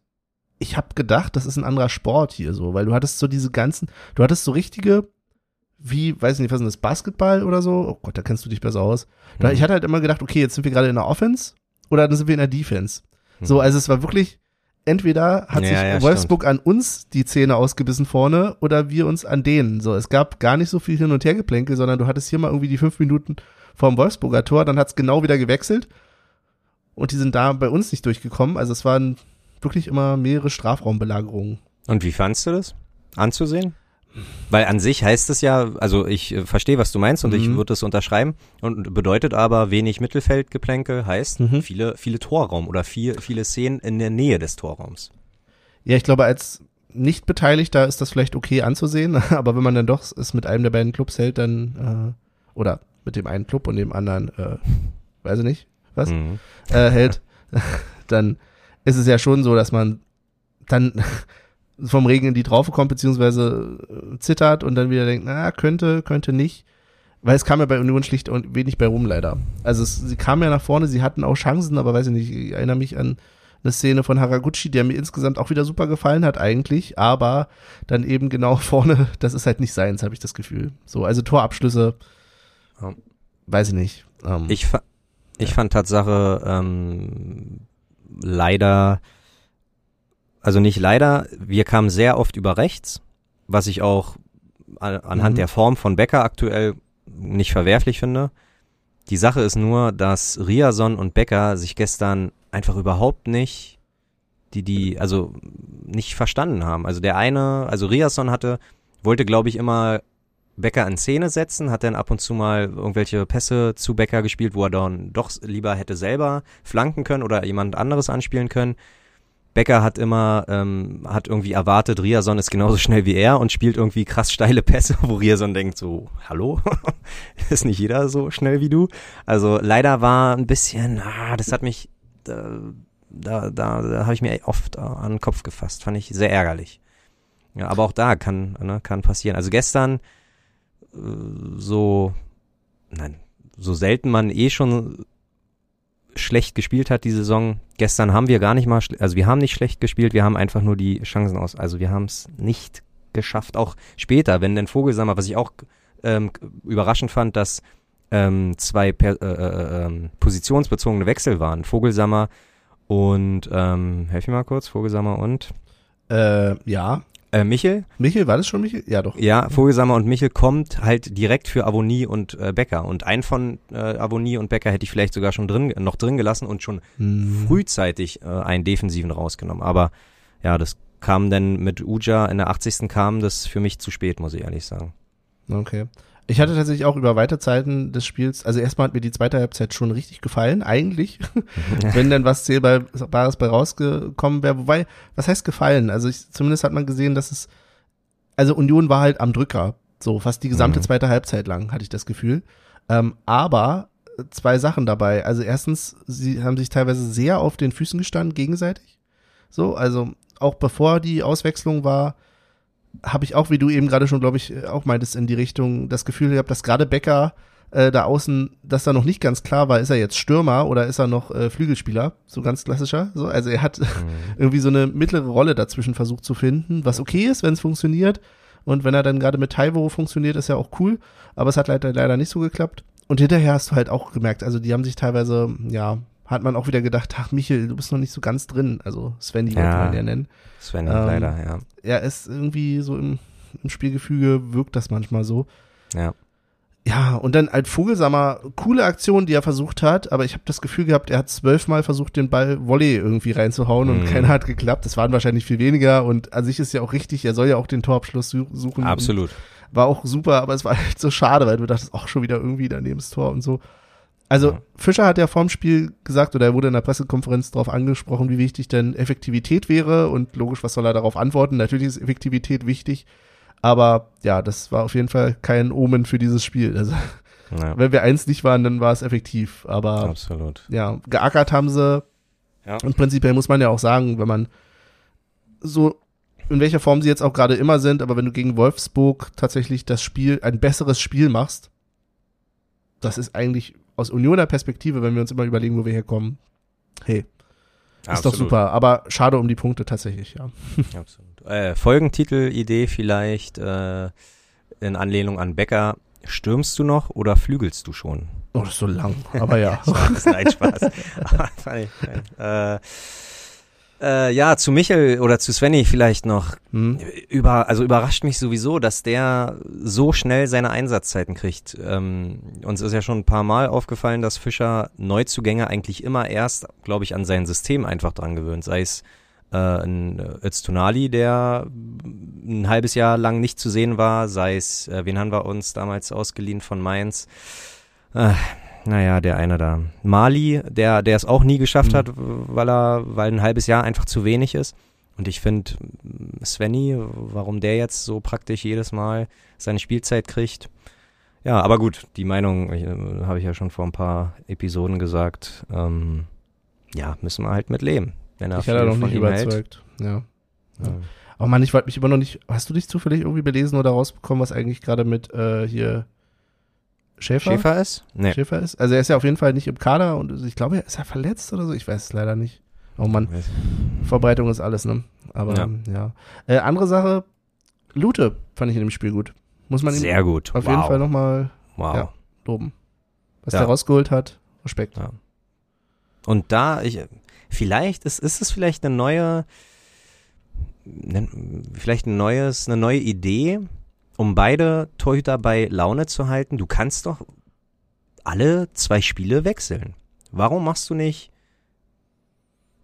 ich habe gedacht, das ist ein anderer Sport hier so, weil du hattest so diese ganzen, du hattest so richtige, wie, weiß ich nicht, was ist das, Basketball oder so? Oh Gott, da kennst du dich besser aus. Mhm. Ich hatte halt immer gedacht, okay, jetzt sind wir gerade in der Offense oder dann sind wir in der Defense. So, Mhm. also es war wirklich, entweder hat Ja, sich ja, Wolfsburg an uns die Zähne ausgebissen vorne oder wir uns an denen. So, es gab gar nicht so viel Hin- und Hergeplänkel, sondern du hattest hier mal irgendwie die fünf Minuten vorm Wolfsburger Tor, dann hat's genau wieder gewechselt und die sind da bei uns nicht durchgekommen. Also es waren wirklich immer mehrere Strafraumbelagerungen. Und wie fandst du das anzusehen? Weil an sich heißt es ja, also ich äh, verstehe, was du meinst und ich Mhm. würde es unterschreiben und bedeutet aber wenig Mittelfeldgeplänkel heißt Mhm. viele viele Torraum oder viel, viele Szenen in der Nähe des Torraums. Ja, ich glaube, als Nicht-Beteiligter ist das vielleicht okay anzusehen, aber wenn man dann doch es mit einem der beiden Clubs hält, dann, äh, oder mit dem einen Club und dem anderen, äh, weiß ich nicht, was, Mhm. äh, hält, dann ist es ja schon so, dass man dann vom Regen in die Traufe kommt, beziehungsweise äh, zittert und dann wieder denkt, na, könnte, könnte nicht. Weil es kam ja bei Union schlicht und wenig bei rum, leider. Also es, sie kamen ja nach vorne, sie hatten auch Chancen, aber weiß ich nicht, ich erinnere mich an eine Szene von Haraguchi, der mir insgesamt auch wieder super gefallen hat eigentlich, aber dann eben genau vorne, das ist halt nicht seins, habe ich das Gefühl. So, also Torabschlüsse, Ja. weiß ich nicht. Ähm, Ich, fa ich fand Tatsache ähm, leider, also nicht leider, wir kamen sehr oft über rechts, was ich auch an, anhand Mhm. der Form von Becker aktuell nicht verwerflich finde. Die Sache ist nur, dass Riason und Becker sich gestern einfach überhaupt nicht die die also nicht verstanden haben. Also der eine, also Riason hatte wollte glaube ich immer Becker in Szene setzen, hat dann ab und zu mal irgendwelche Pässe zu Becker gespielt, wo er dann doch lieber hätte selber flanken können oder jemand anderes anspielen können. Becker hat immer, ähm, hat irgendwie erwartet, Riason ist genauso schnell wie er und spielt irgendwie krass steile Pässe, wo Riason denkt so, hallo? ist nicht jeder so schnell wie du? Also leider war ein bisschen, ah, das hat mich, äh, da, da, da habe ich mir oft an den Kopf gefasst, fand ich sehr ärgerlich. Ja, aber auch da kann, ne, kann passieren. Also gestern äh, so, nein, so selten man eh schon schlecht gespielt hat die Saison. Gestern haben wir gar nicht mal, also wir haben nicht schlecht gespielt, wir haben einfach nur die Chancen aus, also wir haben es nicht geschafft. Auch später, wenn denn Vogelsammer, was ich auch ähm, überraschend fand, dass ähm, zwei per, äh, äh, ähm, positionsbezogene Wechsel waren. Vogelsammer und, ähm, helf mir mal kurz, Vogelsammer und äh, ja. Äh, Michel. Michel, war das schon Michel? Ja, doch. Ja, Vogelsammer und Michel kommt halt direkt für Avonie und äh, Becker. Und einen von äh, Avonie und Becker hätte ich vielleicht sogar schon drin, noch drin gelassen und schon Hm. frühzeitig äh, einen Defensiven rausgenommen. Aber ja, das kam dann mit Uja in der 80. kam das für mich zu spät, muss ich ehrlich sagen. Okay. Ich hatte tatsächlich auch über weite Zeiten des Spiels, also erstmal hat mir die zweite Halbzeit schon richtig gefallen, eigentlich, wenn dann was Zählbares bei rausgekommen wäre. Wobei, was heißt gefallen? Also ich, zumindest hat man gesehen, dass es, also Union war halt am Drücker, so fast die gesamte Mhm. zweite Halbzeit lang, hatte ich das Gefühl. Ähm, aber zwei Sachen dabei. Also erstens, sie haben sich teilweise sehr auf den Füßen gestanden, gegenseitig. So, also auch bevor die Auswechslung war, habe ich auch, wie du eben gerade schon, glaube ich, auch meintest, in die Richtung das Gefühl gehabt, dass gerade Becker äh, da außen, dass da noch nicht ganz klar war, ist er jetzt Stürmer oder ist er noch äh, Flügelspieler, so ganz klassischer. So, also er hat mhm. irgendwie so eine mittlere Rolle dazwischen versucht zu finden, was okay ist, wenn es funktioniert. Und wenn er dann gerade mit Taiwo funktioniert, ist ja auch cool. Aber es hat leider, leider nicht so geklappt. Und hinterher hast du halt auch gemerkt, also die haben sich teilweise, ja, hat man auch wieder gedacht, ach Michel, du bist noch nicht so ganz drin. Also Sven, die ja, wollte man ja nennen. Sven, ähm, leider, ja. Er ist irgendwie so im, im Spielgefüge, wirkt das manchmal so. Ja. Ja, und dann halt Vogelsammer, coole Aktion, die er versucht hat, aber ich habe das Gefühl gehabt, er hat zwölfmal versucht, den Ball Volley irgendwie reinzuhauen und mm. keiner hat geklappt. Das waren wahrscheinlich viel weniger und an sich ist ja auch richtig, er soll ja auch den Torabschluss suchen. Absolut. War auch super, aber es war halt so schade, weil du dachtest, auch schon wieder irgendwie daneben das Tor und so. Also ja. Fischer hat ja vorm Spiel gesagt, oder er wurde in der Pressekonferenz darauf angesprochen, wie wichtig denn Effektivität wäre und logisch, was soll er darauf antworten? Natürlich ist Effektivität wichtig, aber ja, das war auf jeden Fall kein Omen für dieses Spiel. Also, ja. wenn wir eins nicht waren, dann war es effektiv. Aber Absolut. ja, geackert haben sie. Ja. Und prinzipiell muss man ja auch sagen, wenn man so in welcher Form sie jetzt auch gerade immer sind, aber wenn du gegen Wolfsburg tatsächlich das Spiel, ein besseres Spiel machst, das ist eigentlich aus Unioner Perspektive, wenn wir uns immer überlegen, wo wir herkommen, hey, ist Absolut. doch super. Aber schade um die Punkte tatsächlich, ja. Absolut äh, Folgentitel-Idee vielleicht äh, in Anlehnung an Becker. Stürmst du noch oder flügelst du schon? Oh, das ist so lang, aber ja. Spaß, nein, Spaß. äh, äh, ja, zu Michel oder zu Svenny vielleicht noch. Hm. Über, also überrascht mich sowieso, dass der so schnell seine Einsatzzeiten kriegt. Ähm, uns ist ja schon ein paar Mal aufgefallen, dass Fischer Neuzugänge eigentlich immer erst, glaube ich, an sein System einfach dran gewöhnt. Sei es äh, ein Öztunali, der ein halbes Jahr lang nicht zu sehen war, sei es, äh, wen haben wir uns damals ausgeliehen von Mainz? Äh, naja, der eine da. Mali, der, der es auch nie geschafft mhm. hat, weil er, weil ein halbes Jahr einfach zu wenig ist. Und ich finde, Svenny, warum der jetzt so praktisch jedes Mal seine Spielzeit kriegt. Ja, aber gut, die Meinung äh, habe ich ja schon vor ein paar Episoden gesagt. Ähm, ja, müssen wir halt mit leben. Wenn er ich hatte noch nicht überzeugt. Ja. ja. Aber man, ich wollte mich immer noch nicht. Hast du dich zufällig irgendwie belesen oder rausbekommen, was eigentlich gerade mit äh, hier Schäfer? Schäfer ist? Nee. Schäfer ist? Also er ist ja auf jeden Fall nicht im Kader und ich glaube, er ist ja verletzt oder so. Ich weiß es leider nicht. Oh Mann. Vorbereitung ist alles, ne? Aber ja. ja. Äh, andere Sache, Lute fand ich in dem Spiel gut. Muss man ihm Sehr gut. auf wow. jeden Fall nochmal wow. ja, loben. Was ja. der rausgeholt hat, Respekt. Ja. Und da, ich, vielleicht ist, ist es vielleicht eine neue, ne, vielleicht ein neues, eine neue Idee, um beide Torhüter bei Laune zu halten. Du kannst doch alle zwei Spiele wechseln. Warum machst du nicht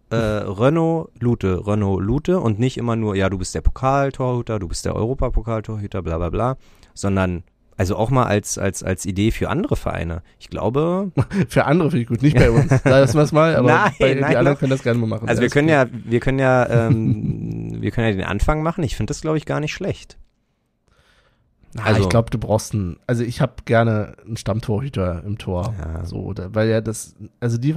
äh, Renault, Lute, Renault, Lute und nicht immer nur, ja, du bist der Pokaltorhüter, du bist der Europapokaltorhüter, bla bla bla, sondern also auch mal als, als, als Idee für andere Vereine. Ich glaube. für andere finde ich gut, nicht bei uns. Lass wir es mal, aber nein, bei, nein, die anderen können das gerne mal machen. Also wir können ja, wir können ja, ähm, wir können ja den Anfang machen. Ich finde das, glaube ich, gar nicht schlecht. Na, also, ich glaube, du brauchst einen, also ich habe gerne einen Stammtorhüter im Tor. Ja. So, weil ja das, also die,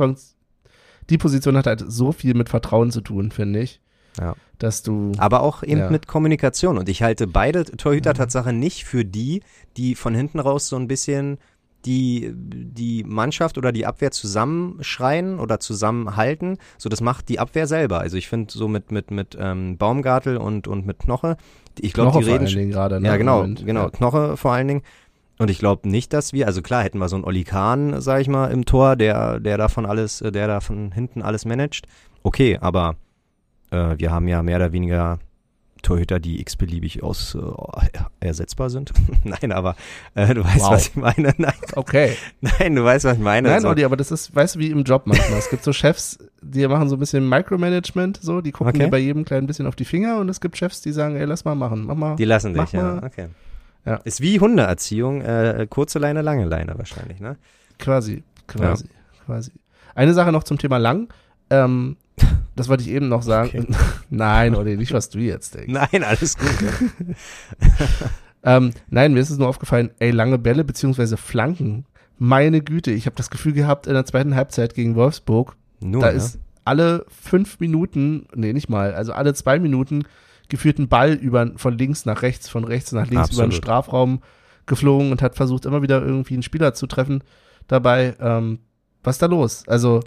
die Position hat halt so viel mit Vertrauen zu tun, finde ich. Ja. Dass du. Aber auch eben ja. mit Kommunikation. Und ich halte beide Torhüter mhm. Nicht für die, die von hinten raus so ein bisschen die, die Mannschaft oder die Abwehr zusammenschreien oder zusammenhalten. So, das macht die Abwehr selber. Also ich finde so mit, mit, mit ähm, Baumgartel und, und mit Knoche, ich glaube, die reden. Gerade, ne? Ja, genau, genau. Ja. Knoche vor allen Dingen. Und ich glaube nicht, dass wir, also klar hätten wir so einen Olli Kahn, sag ich mal, im Tor, der, der davon alles, der da von hinten alles managt. Okay, aber äh, wir haben ja mehr oder weniger Torhüter, die x-beliebig aus äh, ersetzbar sind. Nein, aber äh, du weißt, wow. was ich meine. Nein. Okay. Nein, du weißt, was ich meine. Nein, so. Odi, aber das ist, weißt du, wie im Job manchmal. es gibt so Chefs, die machen so ein bisschen Micromanagement, so, die gucken okay. bei jedem kleinen bisschen auf die Finger und es gibt Chefs, die sagen, ey, lass mal machen, mach mal. Die lassen dich, ja. Okay. Ja. Ist wie Hundeerziehung, äh, kurze Leine, lange Leine wahrscheinlich, ne? Quasi, quasi, ja. quasi. Eine Sache noch zum Thema lang. Ähm, das wollte ich eben noch sagen. Okay. nein, oder nicht, was du jetzt denkst. Nein, alles gut. ähm, nein, mir ist es nur aufgefallen, ey, lange Bälle beziehungsweise Flanken. Meine Güte, ich habe das Gefühl gehabt in der zweiten Halbzeit gegen Wolfsburg, nur, da ja? ist alle fünf Minuten, nee, nicht mal, also alle zwei Minuten geführt ein Ball über, von links nach rechts, von rechts nach links Absolut. über den Strafraum geflogen und hat versucht, immer wieder irgendwie einen Spieler zu treffen dabei. Ähm, was ist da los? Also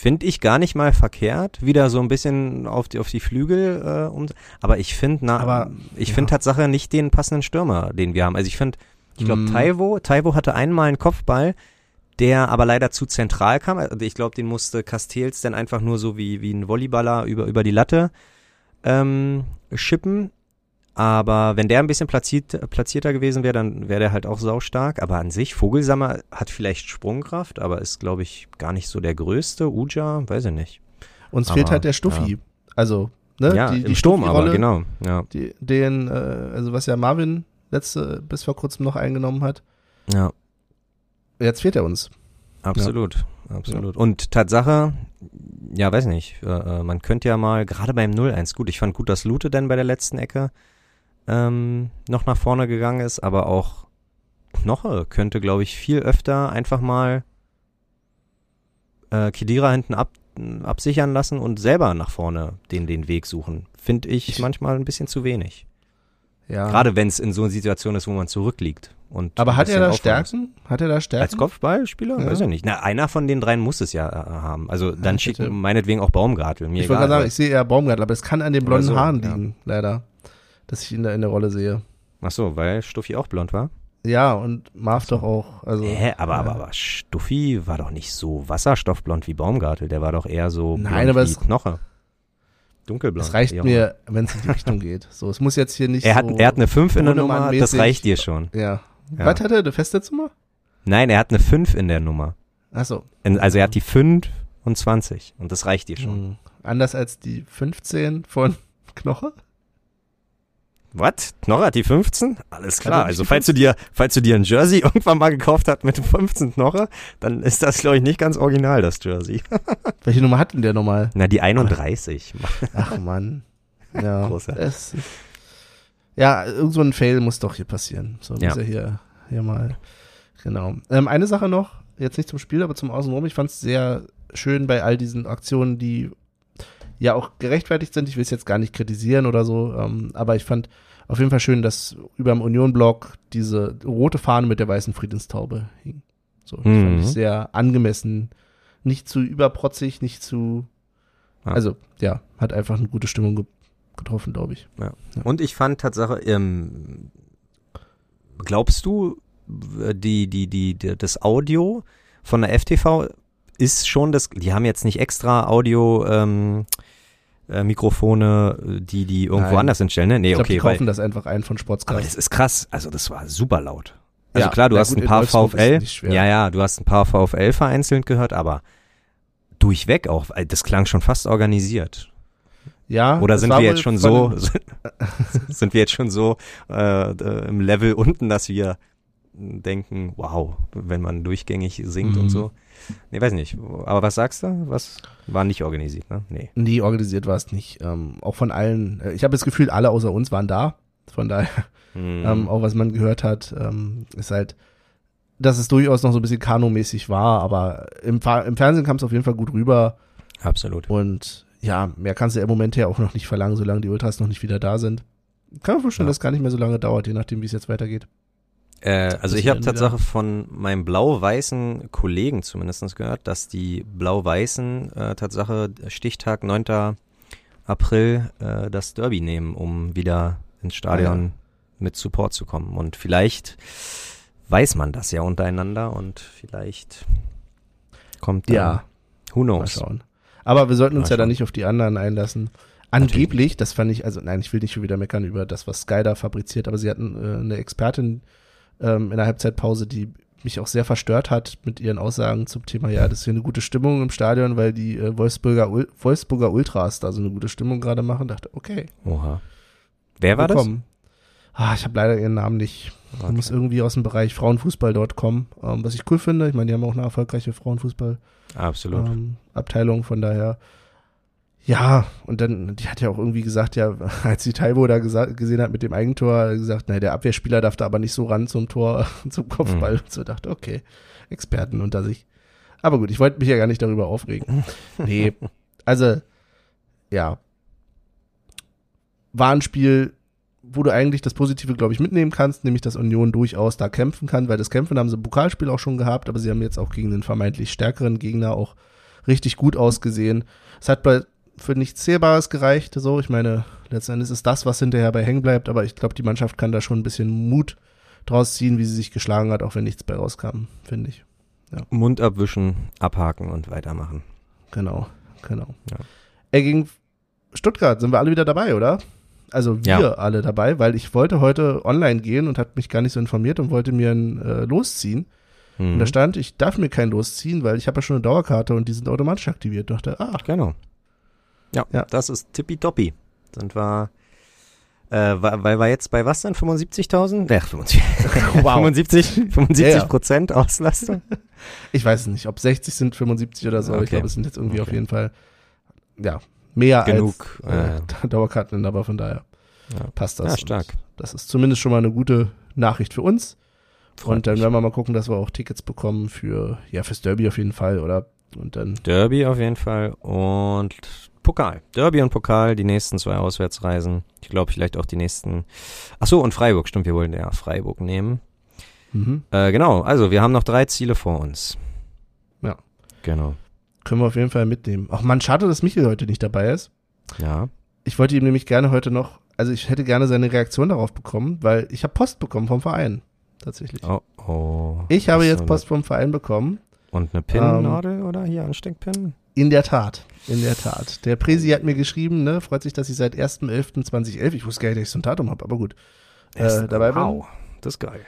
Finde ich gar nicht mal verkehrt, wieder so ein bisschen auf die, auf die Flügel, äh, um, aber ich finde, na, Aber, ich ja. finde Tatsache nicht den passenden Stürmer, den wir haben. Also ich finde, ich glaube, Mm. Taiwo, Taiwo hatte einmal einen Kopfball, der aber leider zu zentral kam. Also ich glaube, den musste Castells dann einfach nur so wie, wie ein Volleyballer über, über die Latte ähm, schippen. Aber wenn der ein bisschen platziert, platzierter gewesen wäre, dann wäre der halt auch saustark. Aber an sich, Vogelsammer hat vielleicht Sprungkraft, aber ist, glaube ich, gar nicht so der größte. Uja, weiß ich nicht. uns Aber, fehlt halt der Stuffi. Also, ne? ja, die, die im Sturm aber, genau. Ja, Die, den, äh, also was ja Marvin letzte bis vor kurzem noch eingenommen hat. ja. Jetzt fehlt er uns. Absolut, absolut. Und Tatsache, ja, weiß nicht, äh, äh, man könnte ja mal, gerade beim 0-1, gut, ich fand gut, dass Lute dann bei der letzten Ecke ähm, noch nach vorne gegangen ist, aber auch Knoche könnte, glaube ich, viel öfter einfach mal äh, Kedira hinten ab, absichern lassen und selber nach vorne den, den Weg suchen. Finde ich, manchmal ein bisschen zu wenig. Ja. Gerade wenn es in so einer Situation ist, wo man zurückliegt. Und Aber hat er da. Stärken? Hat er da Stärken? Als Kopfballspieler? Ja. Weiß ich nicht. Na, einer von den dreien muss es ja äh, haben. Also dann schicken hätte- meinetwegen auch Baumgartel. Mir ich wollte gerade sagen, ich sehe eher Baumgartl, aber es kann an den blonden so, Haaren ja. liegen, leider. Dass ich ihn da in der Rolle sehe. Ach so, weil Stuffi auch blond war? Ja, und Marv doch auch. Also, Hä, aber, aber, aber Stuffi war doch nicht so wasserstoffblond wie Baumgartel. Der war doch eher so Nein, aber wie es- Knoche. Dunkelblond. Es reicht mir, wenn es in die Richtung geht. So, es muss jetzt hier nicht. Er hat, so. er hat eine 5 in der Nummer, das reicht dir schon. Ja. Ja. Was hat er? Eine Festnetznummer? Nein, er hat eine 5 in der Nummer. Achso. In, also er hat die 5 und 20 und das reicht dir schon. Hm. Anders als die 15 von Knoche? Was? Hat die 15? Alles klar. Also die falls du dir, falls du dir ein Jersey irgendwann mal gekauft hast mit dem 15 Knoche, dann ist das glaube ich nicht ganz original das Jersey. Welche Nummer hat denn der nochmal? Na die 31. Ach Mann. Ja. Großer. Es, ja, irgend so ein Fail muss doch hier passieren. So muss Ja. er hier, hier mal. Genau. Ähm, eine Sache noch, jetzt nicht zum Spiel, aber zum Außenrum. Ich fand es sehr schön bei all diesen Aktionen, die ja auch gerechtfertigt sind. Ich will es jetzt gar nicht kritisieren oder so, ähm, aber ich fand auf jeden Fall schön, dass über dem Union-Block diese rote Fahne mit der weißen Friedenstaube hing. So, das fand Mhm. ich sehr angemessen. Nicht zu überprotzig, nicht zu. Ja. Also, ja, hat einfach eine gute Stimmung ge getroffen, glaube ich. Und ich fand Tatsache, ähm, glaubst du, die, die, die, die, das Audio von der FTV ist schon das, die haben jetzt nicht extra Audio, ähm, äh, Mikrofone, die die irgendwo Nein. anders hinstellen, ne? Nee, Ich glaube, okay, die weil, kaufen das einfach ein von aber Sportscast. das ist krass, also das war super laut. Also Ja, klar, du hast gut, ein in paar VfL, ja, ja, du hast ein paar VfL vereinzelt gehört, aber durchweg auch, äh, das klang schon fast organisiert. Ja, Oder sind wir jetzt schon so, sind wir jetzt schon so äh, äh, im Level unten, dass wir denken, wow, wenn man durchgängig singt Mhm. und so. Nee, weiß nicht. Aber was sagst du? Was war nicht organisiert, ne? Nee. Nee, organisiert war es nicht. Ähm, auch von allen. äh, Ich habe das Gefühl, alle außer uns waren da. Von daher, Mhm. ähm, auch was man gehört hat, ähm, ist halt, dass es durchaus noch so ein bisschen Kano-mäßig war, aber im, Fa- im Fernsehen kam es auf jeden Fall gut rüber. Absolut. Und ja, mehr kannst du im Moment ja auch noch nicht verlangen, solange die Ultras noch nicht wieder da sind. Kann man vorstellen, Ja. dass es gar nicht mehr so lange dauert, je nachdem, wie es jetzt weitergeht. Äh, also ich habe Tatsache von meinem blau-weißen Kollegen zumindest gehört, dass die blau-weißen äh, Tatsache Stichtag 9. April äh, das Derby nehmen, um wieder ins Stadion mit Support zu kommen. Und vielleicht weiß man das ja untereinander und vielleicht kommt dann, Ja. who Mal knows. schauen. Aber wir sollten uns Mal ja dann schauen. nicht auf die anderen einlassen. Angeblich, das fand ich, also nein, ich will nicht schon wieder meckern über das, was Sky da fabriziert, aber sie hatten äh, eine Expertin ähm, in der Halbzeitpause, die mich auch sehr verstört hat mit ihren Aussagen zum Thema, ja, das ist hier eine gute Stimmung im Stadion, weil die äh, Wolfsburger, Ul Wolfsburger Ultras da so eine gute Stimmung gerade machen. Dachte, okay. Oha. Wer war das? willkommen. Ah, ich habe leider ihren Namen nicht. Okay. Muss irgendwie aus dem Bereich Frauenfußball dort kommen, ähm, was ich cool finde. Ich meine, die haben auch eine erfolgreiche Frauenfußball Absolut. ähm, Abteilung, von daher. Ja, und dann, die hat ja auch irgendwie gesagt, ja, als die Taibo da gesa- gesehen hat mit dem Eigentor, gesagt, nein, der Abwehrspieler darf da aber nicht so ran zum Tor, zum Kopfball. Und so dachte, okay, Experten unter sich. Aber gut, ich wollte mich ja gar nicht darüber aufregen. Nee, also, ja. War ein Spiel wo du eigentlich das Positive, glaube ich, mitnehmen kannst, nämlich dass Union durchaus da kämpfen kann, weil das Kämpfen haben sie im Pokalspiel auch schon gehabt, aber sie haben jetzt auch gegen den vermeintlich stärkeren Gegner auch richtig gut ausgesehen. Es hat bei für nichts Zählbares gereicht, so. Ich meine, letzten Endes ist das, was hinterher bei hängen bleibt, aber ich glaube, die Mannschaft kann da schon ein bisschen Mut draus ziehen, wie sie sich geschlagen hat, auch wenn nichts bei rauskam, finde ich. Mund abwischen, abhaken und weitermachen. Genau, genau. Ja. Ey, gegen Stuttgart sind wir alle wieder dabei, oder? Also wir Ja. alle dabei, weil ich wollte heute online gehen und hat mich gar nicht so informiert und wollte mir ein äh, losziehen. Und Mhm. da stand, ich darf mir kein losziehen, weil ich habe ja schon eine Dauerkarte und die sind automatisch aktiviert. Dachte, ah, Genau. Ja, Ja. das ist tippitoppi. Sind wir, äh, weil wir jetzt bei was dann? 75.000? Ja, 75. Wow. 75, 75 Ja, ja. Prozent Auslastung. ich weiß es nicht, ob 60 sind, 75 oder so, aber ich Okay. glaube, es sind jetzt irgendwie Okay. auf jeden Fall, ja, mehr Genug, als äh, Dauerkarten, aber von daher passt das. Ja, stark. Das ist zumindest schon mal eine gute Nachricht für uns. Freut und dann werden wir mal gucken, dass wir auch Tickets bekommen für, ja, fürs Derby auf jeden Fall, oder? Und dann, Derby auf jeden Fall und Pokal. Derby und Pokal, die nächsten zwei Auswärtsreisen. Ich glaube, vielleicht auch die nächsten. Ach so, und Freiburg, stimmt, wir wollen ja Freiburg nehmen. mhm. Äh, genau, also wir haben noch drei Ziele vor uns. Ja. Genau. können wir auf jeden Fall mitnehmen. Ach man, schade, dass Michael heute nicht dabei ist. Ja. Ich wollte ihm nämlich gerne heute noch, also ich hätte gerne seine Reaktion darauf bekommen, weil ich habe Post bekommen vom Verein. Tatsächlich. Oh, oh. Ich habe jetzt Post vom Verein bekommen. Und eine Pinnadel oder hier Ansteckpin? In der Tat, in der Tat. Der Presi hat mir geschrieben, ne, freut sich, dass ich seit 1.11.2011, ich wusste gar nicht, dass ich so ein Datum habe, aber gut, äh, dabei bin. Wow, das ist geil.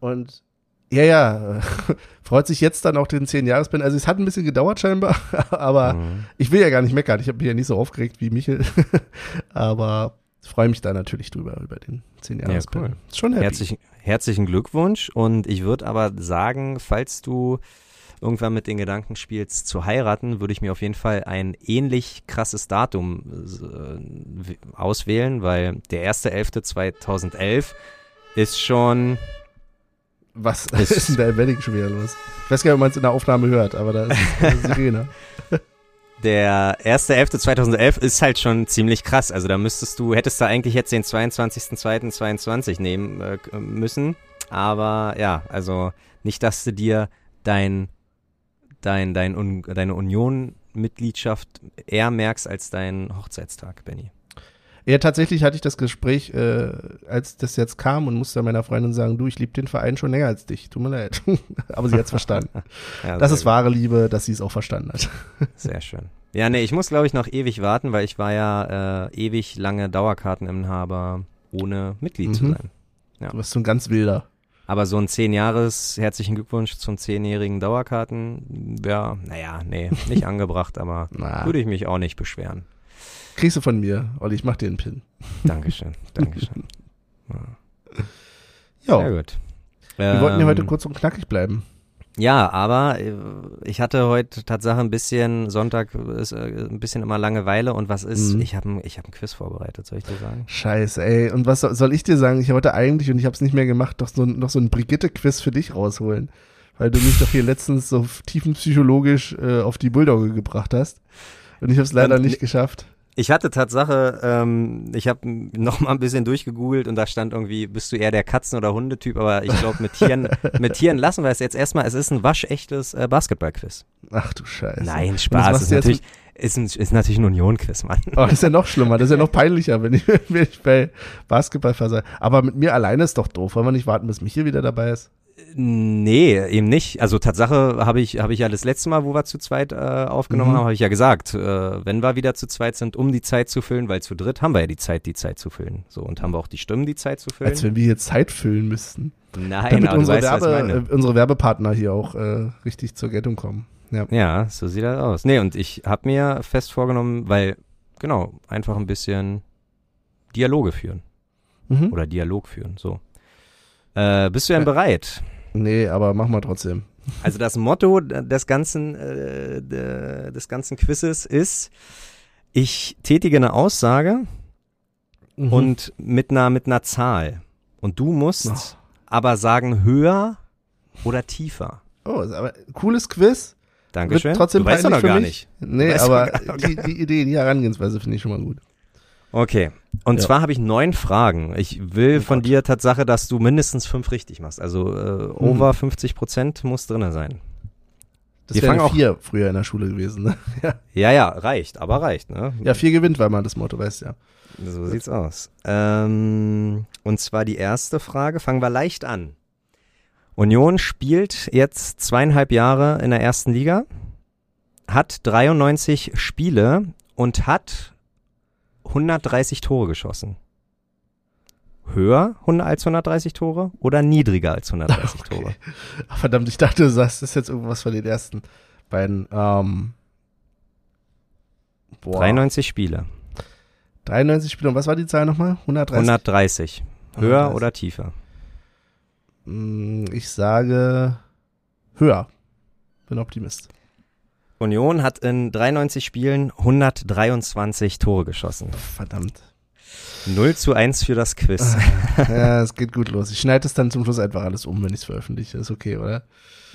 Und ja, ja, freut sich jetzt dann auch den 10-Jahres-Bin. Also es hat ein bisschen gedauert scheinbar, aber Mhm. ich will ja gar nicht meckern. Ich habe mich ja nicht so aufgeregt wie Michel, aber freue mich da natürlich drüber, über den 10-Jahres-Bin. Ja, cool. Schon happy. Herzlichen, herzlichen Glückwunsch und ich würde aber sagen, falls du irgendwann mit den Gedanken spielst zu heiraten, würde ich mir auf jeden Fall ein ähnlich krasses Datum äh, auswählen, weil der 1.11.2011 ist schon, Was Ist- ist denn da im Wedding schon wieder los? Ich weiß gar nicht, ob man es in der Aufnahme hört, aber da ist eine Sirene. der 1.11.2011 ist halt schon ziemlich krass. Also da müsstest du, hättest du eigentlich jetzt den 22.02.22 nehmen äh, müssen. Aber ja, also nicht, dass du dir dein, dein, dein Un deine Union-Mitgliedschaft eher merkst als deinen Hochzeitstag, Benny. Ja, tatsächlich hatte ich das Gespräch, äh, als das jetzt kam und musste meiner Freundin sagen, du, ich liebe den Verein schon länger als dich. Tut mir leid. aber sie hat's verstanden. Ja, Das ist wahre Liebe, dass sie es auch verstanden hat. Sehr schön. Ja, nee, ich muss, glaube ich, noch ewig warten, weil ich war ja äh, ewig lange Dauerkarteninhaber, ohne Mitglied zu Mhm. sein. Ja. Du bist so ein ganz wilder. Aber so ein 10 Jahres, herzlichen Glückwunsch zum 10-jährigen Dauerkarten, ja, naja, nee, nicht angebracht, aber Na, würde ich mich auch nicht beschweren. kriegst du von mir, Olli, ich mach dir einen Pin. Dankeschön, Dankeschön. Ja, Sehr gut. wir wollten ja heute Ähm, kurz und knackig bleiben. Ja, aber äh, ich hatte heute Tatsache ein bisschen, Sonntag ist äh, ein bisschen immer Langeweile und was ist, Mhm. ich habe ich hab ein Quiz vorbereitet, soll ich dir sagen? Scheiße, ey. Und was soll, ich dir sagen? Ich wollte eigentlich, und ich habe es nicht mehr gemacht, doch so, noch so ein Brigitte-Quiz für dich rausholen. Weil du mich doch hier letztens so tiefenpsychologisch äh, auf die Bulldogge gebracht hast. Und ich habe es leider Und- nicht geschafft. Ich hatte Tatsache, ähm, ich habe noch mal ein bisschen durchgegoogelt und da stand irgendwie, bist du eher der Katzen- oder Hundetyp, aber ich glaube mit Tieren, mit Tieren lassen wir es jetzt erstmal. Es ist ein waschechtes äh, Basketball-Quiz. Ach du Scheiße. Nein, Spaß. Ist natürlich, ist, ein, ist natürlich ein Union-Quiz, Mann. Oh, das ist ja noch schlimmer, das ist ja noch peinlicher, wenn ich, wenn ich bei Basketball versage. Aber mit mir alleine ist doch doof. Wollen wir nicht warten, bis Michael wieder dabei ist? Nee, eben nicht. Also Tatsache habe ich, habe ich ja das letzte Mal, wo wir zu zweit äh, aufgenommen Mhm. haben, habe ich ja gesagt, äh, wenn wir wieder zu zweit sind, um die Zeit zu füllen, weil zu dritt haben wir ja die Zeit, die Zeit zu füllen. So, und haben wir auch die Stimmen, die Zeit zu füllen. Als wenn wir hier Zeit füllen müssten. Nein, Damit aber unsere, weißt, Werbe, äh, unsere Werbepartner hier auch äh, richtig zur Geltung kommen. Ja. Ja, so sieht das aus. Nee, und ich habe mir fest vorgenommen, weil, genau, einfach ein bisschen Dialoge führen. Mhm. Oder Dialog führen, so. Äh, bist du denn Ja. bereit? Nee, aber machen wir trotzdem. Also das Motto des ganzen, äh, de- des ganzen Quizzes ist, ich tätige eine Aussage Mhm. und mit einer, mit einer Zahl. Und du musst Oh. aber sagen höher oder tiefer. Oh, ist aber cooles Quiz. Dankeschön. Wird trotzdem du weißt doch noch gar mich. nicht. Nee, aber die, die Idee, die Herangehensweise finde ich schon mal gut. Okay, Und Ja. zwar habe ich neun Fragen. Ich will Oh von Gott. dir Tatsache, dass du mindestens fünf richtig machst. Also äh, over 50 Prozent muss drinne sein. Das Wir fangen auch- vier früher in der Schule gewesen. Ne? Ja. Ja, ja, reicht, aber reicht, ne? ja, vier gewinnt, weil man das Motto weiß, ja. So sieht's aus. Ähm, und zwar die erste Frage, fangen wir leicht an. Union spielt jetzt zweieinhalb Jahre in der ersten Liga, hat 93 Spiele und hat 130 Tore geschossen. Höher als 130 Tore oder niedriger als 130 Tore? Ach, verdammt, ich dachte, du sagst, das ist jetzt irgendwas von den ersten beiden. Ähm, boah. 93 Spiele. 93 Spiele. Und was war die Zahl nochmal? 130? 130. Höher 130. oder tiefer? Mm, Ich sage höher. Bin Optimist. Union hat in 93 Spielen 123 Tore geschossen. Verdammt. 0 zu 1 für das Quiz. ja, es geht gut los. Ich schneide es dann zum Schluss einfach alles um, wenn ich es veröffentliche. Ist okay, oder?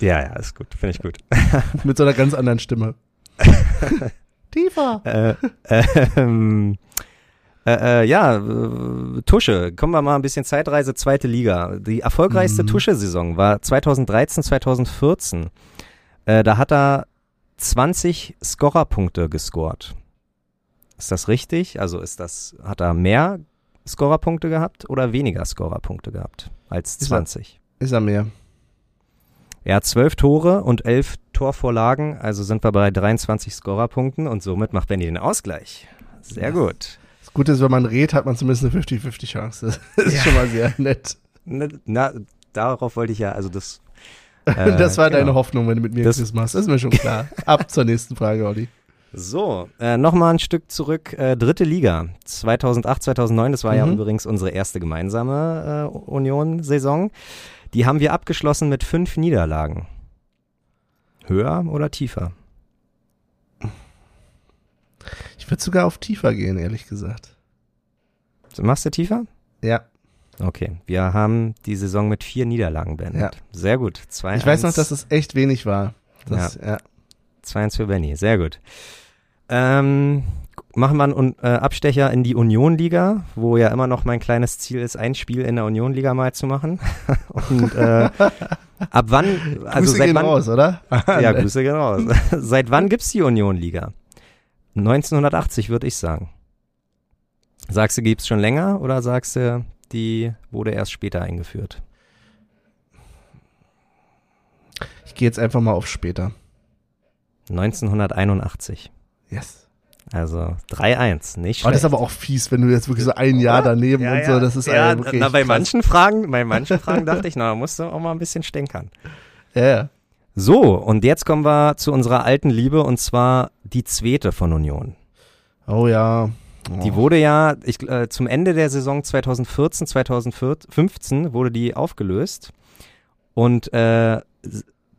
Ja, ja, ist gut, finde ich gut. Mit so einer ganz anderen Stimme. Tiefer. äh, ähm, äh, äh, ja, äh, Tusche, kommen wir mal ein bisschen Zeitreise, zweite Liga. Die erfolgreichste Mhm. Tusche-Saison war 2013, 2014. Äh, da hat er 20 Scorerpunkte gescored. Ist das richtig? Also ist das, hat er mehr Scorerpunkte gehabt oder weniger Scorerpunkte gehabt als Ist er- 20? Ist er mehr? Er hat zwölf Tore und elf Torvorlagen, also sind wir bei 23 Scorerpunkten und somit macht Benny den Ausgleich. Sehr gut. Das Gute ist, wenn man redet, hat man zumindest eine 50-50 Chance. Das ist Ja. schon mal sehr nett. Na, na, darauf wollte ich ja, also das. Äh, das war deine genau. Hoffnung, wenn du mit mir Das- Quiz machst. ist mir schon klar. Ab zur nächsten Frage, Olli. So, äh, nochmal ein Stück zurück. Äh, dritte Liga, 2008, 2009, das war ja Mhm. übrigens unsere erste gemeinsame äh, Union-Saison. Die haben wir abgeschlossen mit fünf Niederlagen. Höher oder tiefer? Ich würde sogar auf tiefer gehen, ehrlich gesagt. Machst du tiefer? Ja. Okay, wir haben die Saison mit vier Niederlagen beendet. Ja. Sehr gut. 2 Ich weiß noch, dass es echt wenig war. Das, ja. 2-1 für Benny, sehr gut. Ähm, machen wir einen äh, Abstecher in die Union-Liga, wo ja immer noch mein kleines Ziel ist, ein Spiel in der Union-Liga mal zu machen. Und äh, ab wann, also Grüße seit gehen wann, raus, oder? ja, Grüße gehen raus. seit wann gibt's die Union-Liga? 1980 würde ich sagen. Sagst du, gibt's schon länger oder sagst du, die wurde erst später eingeführt? Ich gehe jetzt einfach mal auf später. 1981. Yes. Also 3-1, nicht schlecht. Oh, das ist aber auch fies, wenn du jetzt wirklich so ein Jahr daneben Ja, und so. Das ist ja, äh, wirklich na, bei manchen Fragen, bei manchen Fragen dachte ich, na, da musst du auch mal ein bisschen stänkern. Ja, ja. So, und jetzt kommen wir zu unserer alten Liebe und zwar die zweite von Union. Oh ja. Oh. Die wurde ja, ich, äh, zum Ende der Saison 2014, 2015 wurde die aufgelöst. Und äh,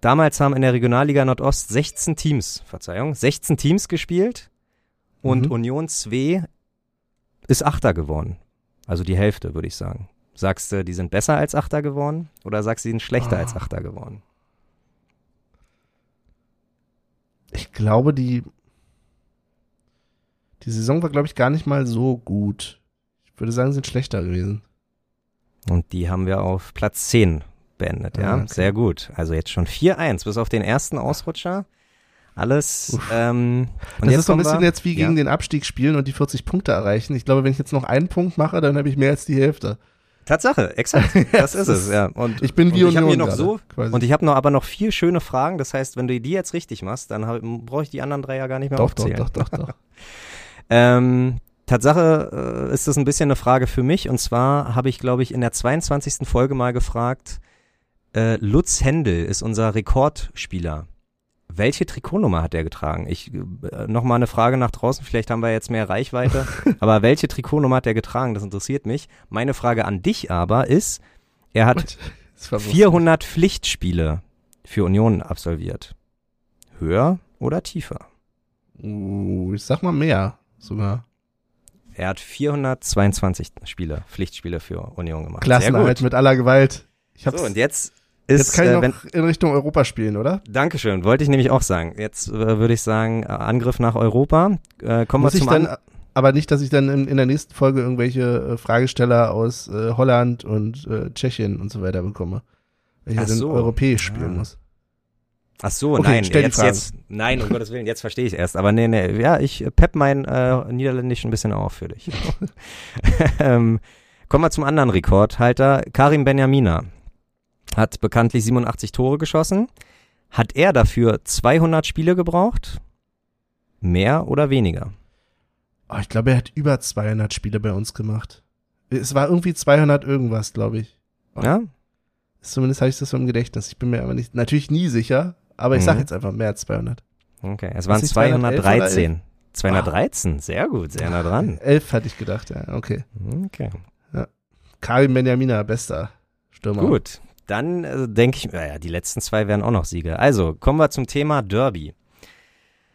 damals haben in der Regionalliga Nordost 16 Teams, Verzeihung, 16 Teams gespielt und Mhm. Union 2 ist Achter geworden. Also die Hälfte, würde ich sagen. Sagst du, die sind besser als Achter geworden oder sagst du, die sind schlechter Ah. als Achter geworden? Ich glaube, die, die Saison war, glaube ich, gar nicht mal so gut. Ich würde sagen, sie sind schlechter gewesen. Und die haben wir auf Platz 10 beendet, ja. Ah, okay. Sehr gut. Also jetzt schon 4-1, bis auf den ersten Ausrutscher. Alles. Ähm, und das jetzt ist so ein bisschen wir- jetzt wie gegen ja. den Abstieg spielen und die 40 Punkte erreichen. Ich glaube, wenn ich jetzt noch einen Punkt mache, dann habe ich mehr als die Hälfte. Tatsache, exakt. Das ist es, ja. Und, Ich bin wie und ich habe hier noch gerade, so quasi. und ich habe noch aber noch vier schöne Fragen. Das heißt, wenn du die jetzt richtig machst, dann brauche ich die anderen drei ja gar nicht mehr Doch, doch, aufzählen. doch, doch, doch. Ähm, Tatsache äh, ist das ein bisschen eine Frage für mich. Und zwar habe ich, glaube ich, in der 22. Folge mal gefragt, äh, Lutz Händel ist unser Rekordspieler. Welche Trikotnummer hat er getragen? Ich äh, noch mal eine Frage nach draußen. Vielleicht haben wir jetzt mehr Reichweite. aber welche Trikotnummer hat er getragen? Das interessiert mich. Meine Frage an dich aber ist: Er hat Das war so 400 Pflichtspiele für Union absolviert. Höher oder tiefer? Uh, ich sag mal mehr sogar. Er hat 422 Spiele, Pflichtspiele für Union gemacht. Klassenerhalt mit aller Gewalt. Ich hab's, So, und jetzt ist, jetzt kann ich äh, noch wenn, in Richtung Europa spielen, oder? Dankeschön, wollte ich nämlich auch sagen. Jetzt äh, würde ich sagen, äh, Angriff nach Europa. Äh, kommen Muss wir ich zum dann, An aber nicht, dass ich dann in, in der nächsten Folge irgendwelche äh, Fragesteller aus Holland und Tschechien und so weiter bekomme. Weil ich Ach ja dann so. europäisch spielen Ah. muss. Ach so, Okay, nein, stell jetzt, jetzt, nein, um Gottes Willen, jetzt verstehe ich erst. Aber nee, nee, ja, ich äh, pepp mein äh, Niederländisch ein bisschen auf für dich. ähm, kommen wir zum anderen Rekordhalter. Karim Benjamina hat bekanntlich 87 Tore geschossen. Hat er dafür 200 Spiele gebraucht? Mehr oder weniger? Oh, ich glaube, er hat über 200 Spiele bei uns gemacht. Es war irgendwie 200 irgendwas, glaube ich. Ja? Zumindest habe ich das so im Gedächtnis. Ich bin mir aber nicht, natürlich nie sicher, aber ich sage Mhm. jetzt einfach mehr als 200. Okay, es waren nicht 211 oder 213. 213, sehr gut, sehr nah dran. Elf hatte ich gedacht, ja, okay. Okay. Karim Benjamina, bester Stürmer. Gut, dann äh, denke ich, naja, die letzten zwei wären auch noch Siege. Also, kommen wir zum Thema Derby.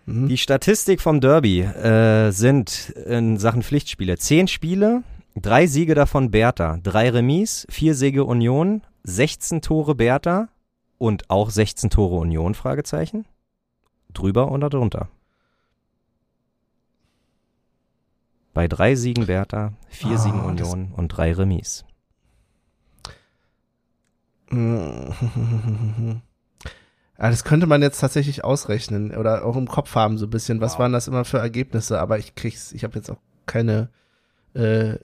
Mhm. Die Statistik vom Derby äh, sind in Sachen Pflichtspiele zehn Spiele, drei Siege davon Bertha, drei Remis, vier Siege Union, 16 Tore Bertha und auch 16 Tore Union, Fragezeichen. Drüber oder drunter? Bei drei Siegen Bertha, vier Ah, Siegen Union und drei Remis. Ja, das könnte man jetzt tatsächlich ausrechnen oder auch im Kopf haben so ein bisschen. Was Wow. waren das immer für Ergebnisse? Aber ich krieg's, ich habe jetzt auch keine äh,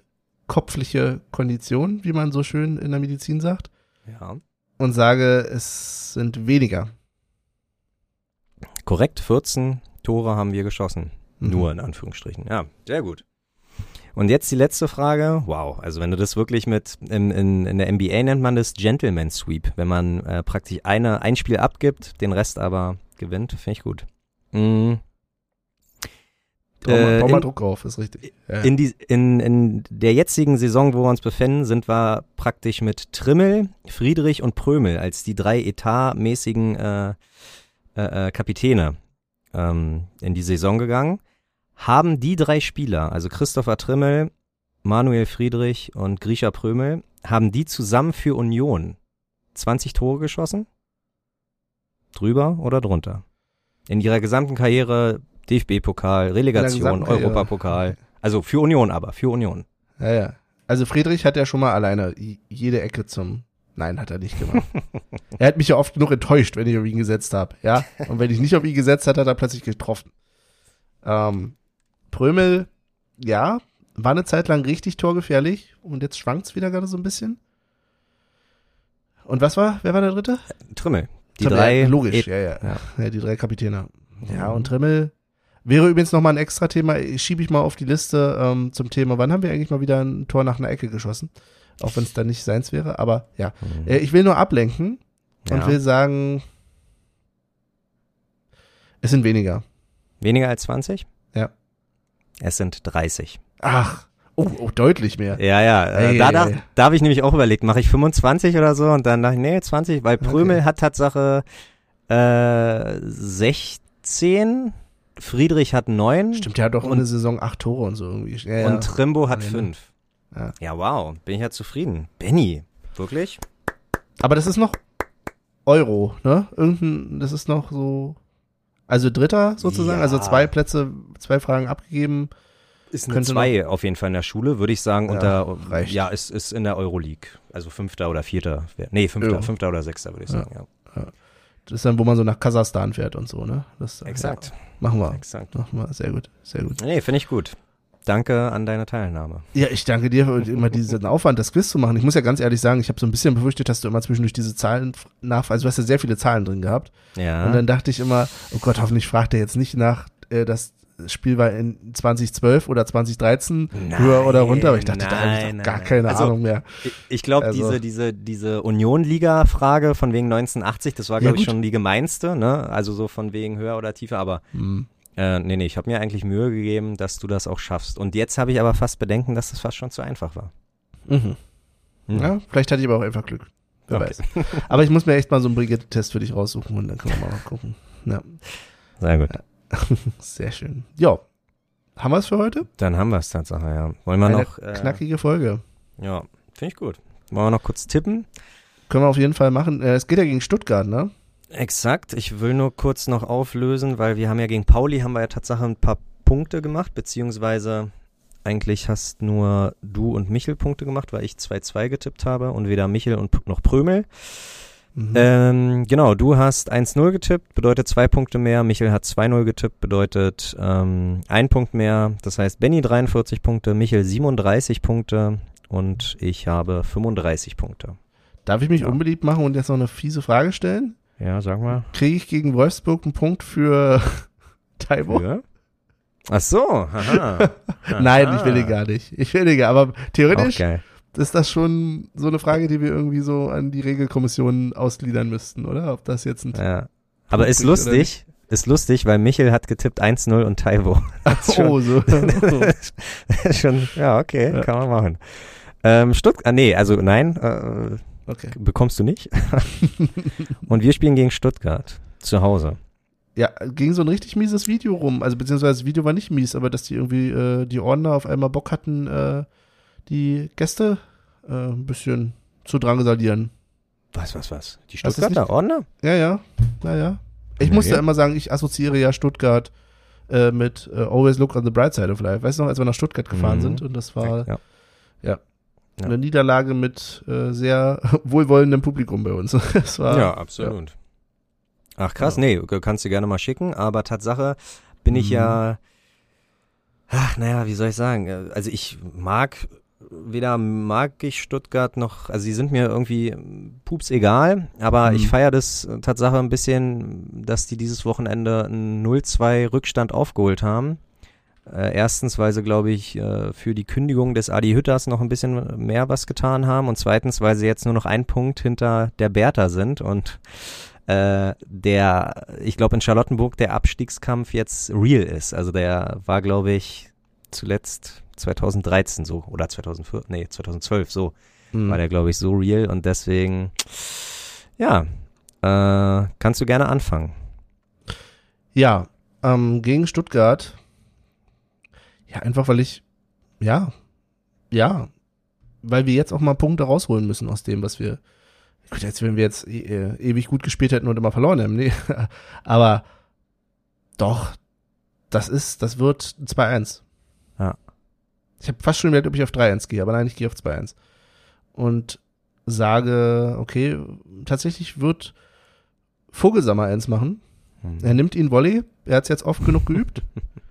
kopfliche Kondition, wie man so schön in der Medizin sagt, Ja. Und sage, es sind weniger. Korrekt, 14 Tore haben wir geschossen. Mhm. Nur in Anführungsstrichen. Ja, sehr gut. Und jetzt die letzte Frage. Wow, also wenn du das wirklich mit, in, in, in der NBA nennt man das Gentleman Sweep, wenn man äh, praktisch eine, ein Spiel abgibt, den Rest aber gewinnt, finde ich gut. Mm. Bau mal, Äh, mal in- Druck drauf, ist richtig. Ja. In, die, in, in der jetzigen Saison, wo wir uns befinden, sind wir praktisch mit Trimmel, Friedrich und Prömel als die drei etatmäßigen äh, äh, äh, Kapitäne ähm, in die Saison gegangen. Haben die drei Spieler, also Christopher Trimmel, Manuel Friedrich und Grisha Prömel, haben die zusammen für Union 20 Tore geschossen? Drüber oder drunter? In ihrer gesamten Karriere DFB-Pokal, Relegation. Europapokal. Also für Union aber, für Union. ja, ja. Also Friedrich hat ja schon mal alleine jede Ecke zum. Nein, hat er nicht gemacht. er hat mich ja oft genug enttäuscht, wenn ich auf ihn gesetzt habe. Ja. Und wenn ich nicht auf ihn gesetzt hat, hat er plötzlich getroffen. Ähm, Prömel, ja, war eine Zeit lang richtig torgefährlich und jetzt schwankt's wieder gerade so ein bisschen. Und was war? Wer war der dritte? Trimmel. Die Trimmel, drei. ja, Logisch, Et- ja, ja, ja. ja. die drei Kapitäne. Ja, und Trimmel wäre übrigens nochmal ein extra Thema, schiebe ich mal auf die Liste ähm, zum Thema, wann haben wir eigentlich mal wieder ein Tor nach einer Ecke geschossen? Auch wenn es dann nicht seins wäre, aber ja. Mhm. Äh, ich will nur ablenken und Ja. will sagen, es sind weniger. Weniger als 20? Ja. Es sind 30. Ach, oh, oh deutlich mehr. Ja, ja. Äh, Ei, da da, da habe ich nämlich auch überlegt, mache ich 25 oder so und dann dachte ich, nee, 20, weil Prömel Okay. hat Tatsache äh, 16, Friedrich hat 9 Stimmt, der hat doch Und- eine Saison acht Tore und so irgendwie. Ja, ja. und Trimbo hat Ja? 5. Ja. Ja, wow, bin ich ja zufrieden. Benny, wirklich? Aber das ist noch Euro, ne? Irgendein, das ist noch so, also Dritter sozusagen, Ja. also zwei Plätze, zwei Fragen abgegeben. Ist eine Könnte 2 auf jeden Fall in der Schule, würde ich sagen. Ja, unter, reicht. ja, ist, ist in der Euroleague. Also Fünfter oder Vierter. Nee, Fünfter, Ja. Fünfter oder Sechster, würde ich Ja. sagen. Ja. Das ist dann, wo man so nach Kasachstan fährt und so, ne? Das, Exakt. Ja, machen wir. Exakt. Machen wir. Sehr gut, sehr gut. Nee, finde ich gut. Danke an deine Teilnahme. Ja, ich danke dir für immer diesen Aufwand, das Quiz zu machen. Ich muss ja ganz ehrlich sagen, ich habe so ein bisschen befürchtet, dass du immer zwischendurch diese Zahlen nach, also du hast ja sehr viele Zahlen drin gehabt. Ja. Und dann dachte ich immer, oh Gott, hoffentlich fragt er jetzt nicht nach, äh, das Spiel war in 2012 oder 2013 höher oder runter, aber ich dachte, da habe ich nein, doch gar nein. keine Also, Ahnung mehr. Ich- Ich glaube, Also- diese, diese, diese Union-Liga-Frage von wegen 1980, das war, Ja, glaube ich, gut. schon die gemeinste, ne? Also so von wegen höher oder tiefer, aber Hm. äh, nee, nee, ich habe mir eigentlich Mühe gegeben, dass du das auch schaffst. Und jetzt habe ich aber fast Bedenken, dass das fast schon zu einfach war. Mhm. Hm. Ja, vielleicht hatte ich aber auch einfach Glück. Wer Okay. weiß. Aber ich muss mir echt mal so einen Brigitte-Test für dich raussuchen und dann können wir mal gucken. Ja, Sehr gut. sehr schön. Ja, haben wir es für heute? Dann haben wir es Tatsache, ja. Wollen wir Eine noch. Äh, knackige Folge. Ja, finde ich gut. Wollen wir noch kurz tippen? Können wir auf jeden Fall machen. Äh, Es geht ja gegen Stuttgart, ne? Exakt. Ich will nur kurz noch auflösen, weil wir haben ja gegen Pauli haben wir ja Tatsache ein paar Punkte gemacht, beziehungsweise Eigentlich hast nur du und Michel Punkte gemacht, weil ich 2-2 getippt habe und weder Michel und noch Prömel. Mhm. Ähm, genau, du hast 1-0 getippt, bedeutet zwei Punkte mehr. Michel hat 2-0 getippt, bedeutet ähm, ein Punkt mehr. Das heißt, Benny 43 Punkte, Michel 37 Punkte und ich habe 35 Punkte. Darf ich mich Ja. unbeliebt machen und jetzt noch eine fiese Frage stellen? Ja, sag mal. Kriege ich gegen Wolfsburg einen Punkt für Taibo? Ja? Ach so, haha. Nein, ich will den gar nicht. Ich will den gar, aber Auch theoretisch geil. Ist das schon so eine Frage, die wir irgendwie so an die Regelkommission ausgliedern müssten, oder? Ob das jetzt ein Ja. Aber ist oder lustig, ist lustig, weil Michel hat getippt 1-0 und Taiwo. schon- Oh, so. Schon, ja, okay, Ja. kann man machen. Ähm, Stuttgart, ah, nee, also nein, äh, Okay. bekommst du nicht. und wir spielen gegen Stuttgart zu Hause. Ja, ging so ein richtig mieses Video rum. Also beziehungsweise das Video war nicht mies, aber dass die irgendwie äh, die Ordner auf einmal Bock hatten, äh, die Gäste äh, ein bisschen zu drangsalieren. Was, was, was? Die Stuttgarter nicht- Ordner? Ja, ja. Naja. Ich Nee. musste immer sagen, ich assoziiere ja Stuttgart äh, mit äh, Always Look on the Bright Side of Life. Weißt du noch, als wir nach Stuttgart gefahren Mhm. sind und das war ja. Ja. eine Niederlage mit äh, sehr wohlwollendem Publikum bei uns. War, Ja, absolut. Ach krass, Ja. nee, kannst du gerne mal schicken, aber Tatsache bin ich Mhm. ja, ach naja, wie soll ich sagen, äh, also ich mag, weder mag ich Stuttgart noch, also sie sind mir irgendwie pups egal, aber Mhm. ich feiere das äh, Tatsache ein bisschen, dass die dieses Wochenende einen 0-2 Rückstand aufgeholt haben. Äh, erstens, weil sie, glaube ich, äh, für die Kündigung des Adi Hütters noch ein bisschen mehr was getan haben und zweitens, weil sie jetzt nur noch ein Punkt hinter der Bertha sind und äh, der, ich glaube in Charlottenburg der Abstiegskampf jetzt real ist. Also der war, glaube ich, zuletzt 2013 so oder 2004, nee, 2012 so Mhm. war der, glaube ich, so real und deswegen, ja, äh, kannst du gerne anfangen. Ja, ähm, gegen Stuttgart. Ja, einfach weil ich, ja, ja, weil wir jetzt auch mal Punkte rausholen müssen aus dem, was wir, gut, jetzt wenn wir jetzt e äh, ewig gut gespielt hätten und immer verloren hätten, nee, aber doch, das ist, das wird ein 2-1. Ja. Ich habe fast schon überlegt, ob ich auf 3-1 gehe, aber nein, ich gehe auf 2-1. Und sage, okay, tatsächlich wird Vogelsammer 1 machen. Hm. Er nimmt ihn Volley. Er hat es jetzt oft genug geübt.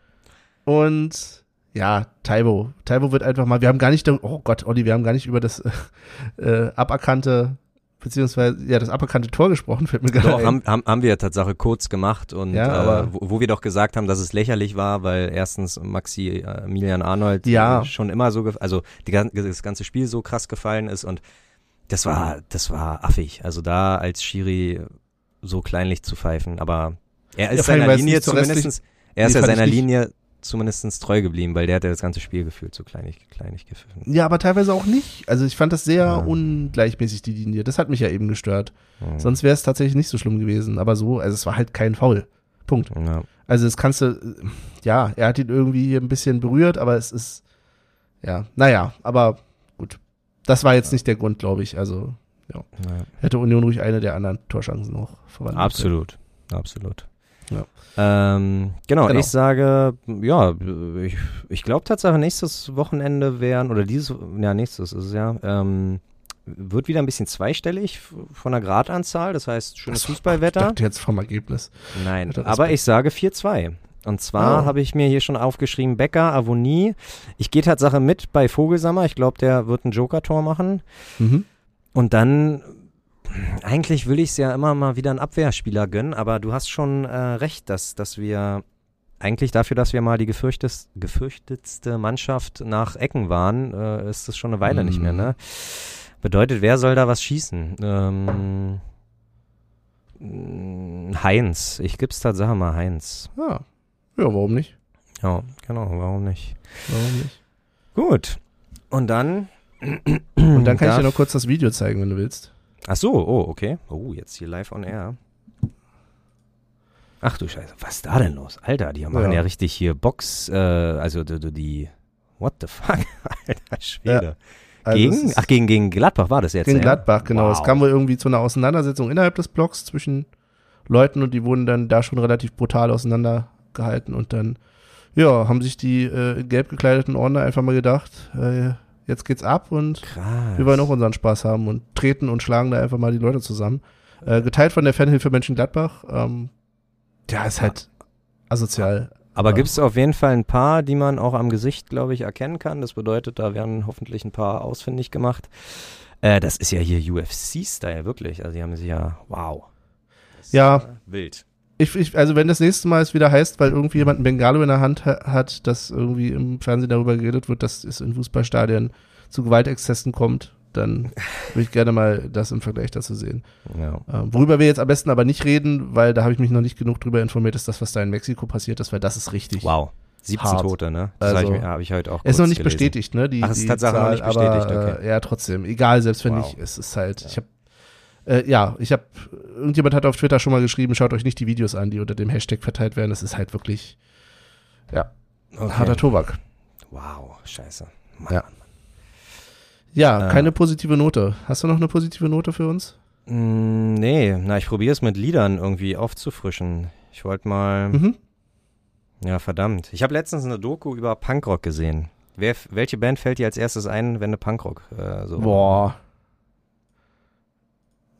Und ja, Taibo. Taibo wird einfach mal, wir haben gar nicht, oh Gott, Olli, wir haben gar nicht über das äh, aberkannte, beziehungsweise, ja, das aberkannte Tor gesprochen, fällt mir gerade Doch, haben, haben, haben wir Tatsache kurz gemacht und Ja, aber- äh, wo, wo wir doch gesagt haben, dass es lächerlich war, weil erstens Maxi äh, Emilian Arnold Ja. äh, schon immer so, also die, das ganze Spiel so krass gefallen ist und das war, das war affig. Also da als Schiri so kleinlich zu pfeifen, aber er ist Ja, seiner Linie nicht so restlich- zumindest, er ist Nee, ja seiner. Linie zumindest treu geblieben, weil der hat ja das ganze Spiel gefühlt so kleinig, kleinig gepfiffen. Ja, aber teilweise auch nicht. Also ich fand das sehr Ja. ungleichmäßig, die Linie. Das hat mich ja eben gestört. Mhm. Sonst wäre es tatsächlich nicht so schlimm gewesen. Aber so, also es war halt kein Foul. Punkt. ja. Also das kannst du, ja, er hat ihn irgendwie ein bisschen berührt, aber es ist, ja, naja, aber gut. Das war jetzt nicht der Grund, glaube ich. Also Ja. hätte Union ruhig eine der anderen Torschancen noch verwandelt. Absolut, absolut. Ja. Ähm, genau, Genau. ich sage, ja, ich, ich glaube tatsächlich nächstes Wochenende wären, oder dieses, ja, nächstes ist es ja, ähm, wird wieder ein bisschen zweistellig von der Gradanzahl, das heißt schönes Ach so, Ich Fußballwetter. dachte jetzt vom Ergebnis. Nein, aber ich sage 4-2. Und zwar Oh. habe ich mir hier schon aufgeschrieben, Becker, Avonie. Ich gehe Tatsache mit bei Vogelsammer. Ich glaube, der wird ein Joker-Tor machen. Mhm. Und dann, eigentlich will ich es ja immer mal wieder einen Abwehrspieler gönnen, aber du hast schon äh, recht, dass, dass wir eigentlich dafür, dass wir mal die gefürchtet, gefürchtetste Mannschaft nach Ecken waren, äh, ist das schon eine Weile nicht mehr, Mhm. ne? Bedeutet, wer soll da was schießen? Ähm, Heinz. Ich gib's Tatsache mal Heinz. Ja. ja, warum nicht? Ja, genau, warum nicht? Warum nicht? Gut. Und dann. Und dann kann ich dir noch kurz das Video zeigen, wenn du willst. Ach so, oh, okay. Oh, jetzt hier live on air. Ach du Scheiße, was ist da denn los? Alter, die machen ja, Ja. richtig hier Box, äh, also die, die- die, what the fuck? Alter Schwede. Also es gegen? Ach, gegen, gegen Gladbach war das jetzt, Gegen ja? Gladbach, genau. Wow. Es kam wohl irgendwie zu einer Auseinandersetzung innerhalb des Blocks zwischen Leuten und die wurden dann da schon relativ brutal auseinandergehalten und dann, ja, haben sich die äh, gelb gekleideten Ordner einfach mal gedacht, äh, jetzt geht's ab und Krass. wir wollen auch unseren Spaß haben und treten und schlagen da einfach mal die Leute zusammen. Äh, geteilt von der Fanhilfe Mönchengladbach. Ähm, ja, ist halt asozial. Aber Ja. gibt es auf jeden Fall ein paar, die man auch am Gesicht, glaube ich, erkennen kann. Das bedeutet, da werden hoffentlich ein paar ausfindig gemacht. Äh, das ist ja hier UFC-Style, wirklich. Also die haben sich ja, wow. Ja. äh, Wild. Ich, ich, also wenn das nächste Mal es wieder heißt, weil irgendwie jemand ein Bengalo in der Hand ha hat, dass irgendwie im Fernsehen darüber geredet wird, dass es in Fußballstadien zu Gewaltexzessen kommt, dann würde ich gerne mal das im Vergleich dazu sehen. Ja. Ähm, worüber wir jetzt am besten aber nicht reden, weil da habe ich mich noch nicht genug drüber informiert, ist das, was da in Mexiko passiert ist, weil das ist richtig. Wow. 17 Hart. Tote, ne? Das Also, habe ich, hab ich heute auch ist noch nicht gelesen. bestätigt, ne? Die, Ach, ist die Tatsache noch nicht bestätigt, aber, okay. Äh, ja, trotzdem. Egal, selbst wenn Wow. nicht, es ist halt, ich habe äh, ja, ich habe, irgendjemand hat auf Twitter schon mal geschrieben, schaut euch nicht die Videos an, die unter dem Hashtag verteilt werden. Das ist halt wirklich, ja, Okay. harter Tobak. Wow, scheiße. Mann, Ja. Mann, Ja, Äh. keine positive Note. Hast du noch eine positive Note für uns? Mm, nee, na, ich probiere es mit Liedern irgendwie aufzufrischen. Ich wollte mal, Mhm. ja, verdammt. Ich habe letztens eine Doku über Punkrock gesehen. Wer, welche Band fällt dir als erstes ein, wenn du Punkrock äh, so Boah.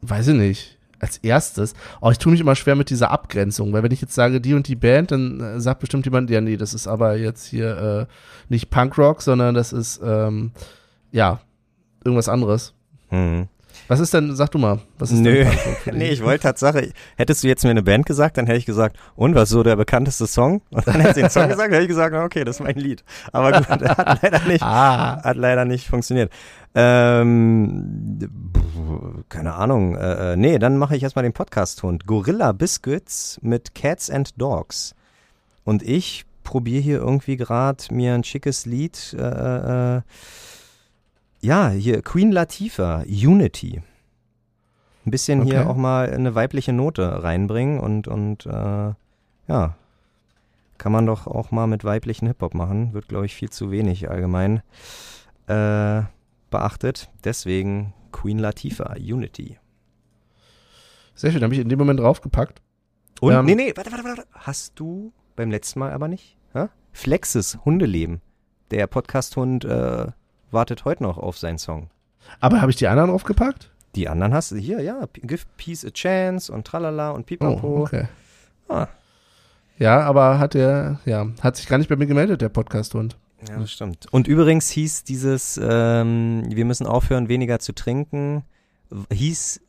Weiß ich nicht. Als erstes. Oh, ich tue mich immer schwer mit dieser Abgrenzung, weil wenn ich jetzt sage, die und die Band, dann äh, sagt bestimmt jemand, ja, nee, das ist aber jetzt hier äh, nicht Punkrock, sondern das ist, ähm, ja, irgendwas anderes. Hm. Was ist denn, sag du mal, was ist Nö. Nee, ich wollte Tatsache, hättest du jetzt mir eine Band gesagt, dann hätte ich gesagt, und was ist so der bekannteste Song? Und dann hättest du den Song gesagt, hätte ich gesagt, okay, das ist mein Lied. Aber gut, hat leider nicht, Ah, hat leider nicht funktioniert. Ähm, keine Ahnung. Äh, äh, nee, dann mache ich erstmal den Podcast-Hund. Gorilla Biscuits mit Cats and Dogs. Und ich probiere hier irgendwie gerade mir ein schickes Lied. Äh, äh, ja, hier Queen Latifah, Unity. Ein bisschen hier Okay. auch mal eine weibliche Note reinbringen und, und äh, ja, kann man doch auch mal mit weiblichen Hip-Hop machen. Wird, glaube ich, viel zu wenig allgemein äh, beachtet. Deswegen Queen Latifah, Unity. sehr schön, habe ich in dem Moment draufgepackt. Und, Ähm, nee, nee, warte, warte, warte. Hast du beim letzten Mal aber nicht? Hä? Flexes Hundeleben. Der Podcast-Hund äh, wartet heute noch auf seinen Song. Aber habe ich die anderen draufgepackt? Die anderen hast du hier, ja. Give Peace a Chance und Tralala und Oh, Pipapo. okay. Ah. Ja, aber hat der, ja, hat sich gar nicht bei mir gemeldet, der Podcast-Hund. Ja, das stimmt. Und übrigens hieß dieses, ähm, wir müssen aufhören, weniger zu trinken, hieß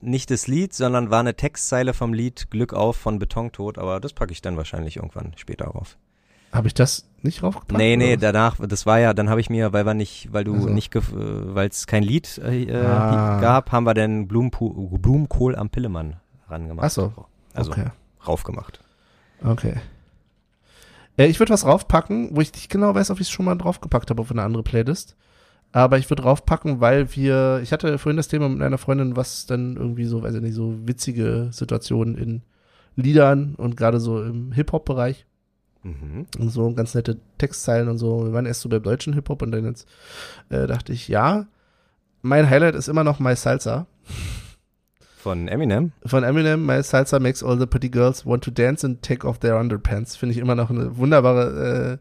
nicht das Lied, sondern war eine Textzeile vom Lied Glück auf von Betontod, aber das packe ich dann wahrscheinlich irgendwann später rauf. Habe ich das nicht draufgepackt? nee, nee, danach, das war ja, dann habe ich mir, weil wir nicht, weil du Ach so. nicht, weil es kein Lied äh, äh, Ah. gab, haben wir dann Blumenpu Blumenkohl am Pillemann rangemacht. Ach so. Also okay. raufgemacht. Okay. Äh, ich würde was raufpacken, wo ich nicht genau weiß, ob ich es schon mal draufgepackt habe auf eine andere Playlist. Aber ich würde draufpacken, weil wir, ich hatte vorhin das Thema mit einer Freundin, was dann irgendwie so, weiß ich nicht, so witzige Situationen in Liedern und gerade so im Hip-Hop-Bereich Mhm. und so ganz nette Textzeilen und so. Wir waren erst so beim deutschen Hip-Hop und dann jetzt äh, dachte ich, ja, mein Highlight ist immer noch My Salsa Von Eminem. von Eminem. My Salsa makes all the pretty girls want to dance and take off their underpants. Finde ich immer noch eine wunderbare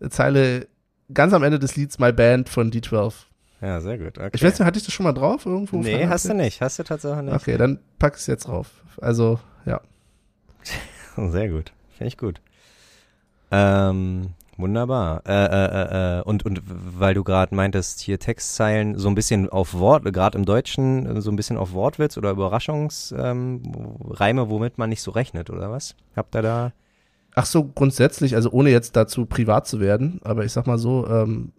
äh, Zeile. Ganz am Ende des Lieds My Band von D12. Ja, sehr gut. Okay. Ich weiß nicht, hatte ich das schon mal drauf irgendwo? Nee, hast du nicht. Hast du tatsächlich nicht. Okay, dann pack ich es jetzt drauf. Also, ja. Sehr gut. Finde ich gut. Ähm, wunderbar. Äh, äh, äh, äh, und, und weil du gerade meintest, hier Textzeilen so ein bisschen auf Wort, gerade im Deutschen, äh, so ein bisschen auf Wortwitz oder Überraschungsreime, ähm, womit man nicht so rechnet, oder was? Habt ihr da? Ach so, grundsätzlich, also ohne jetzt dazu privat zu werden, aber ich sag mal so, ähm,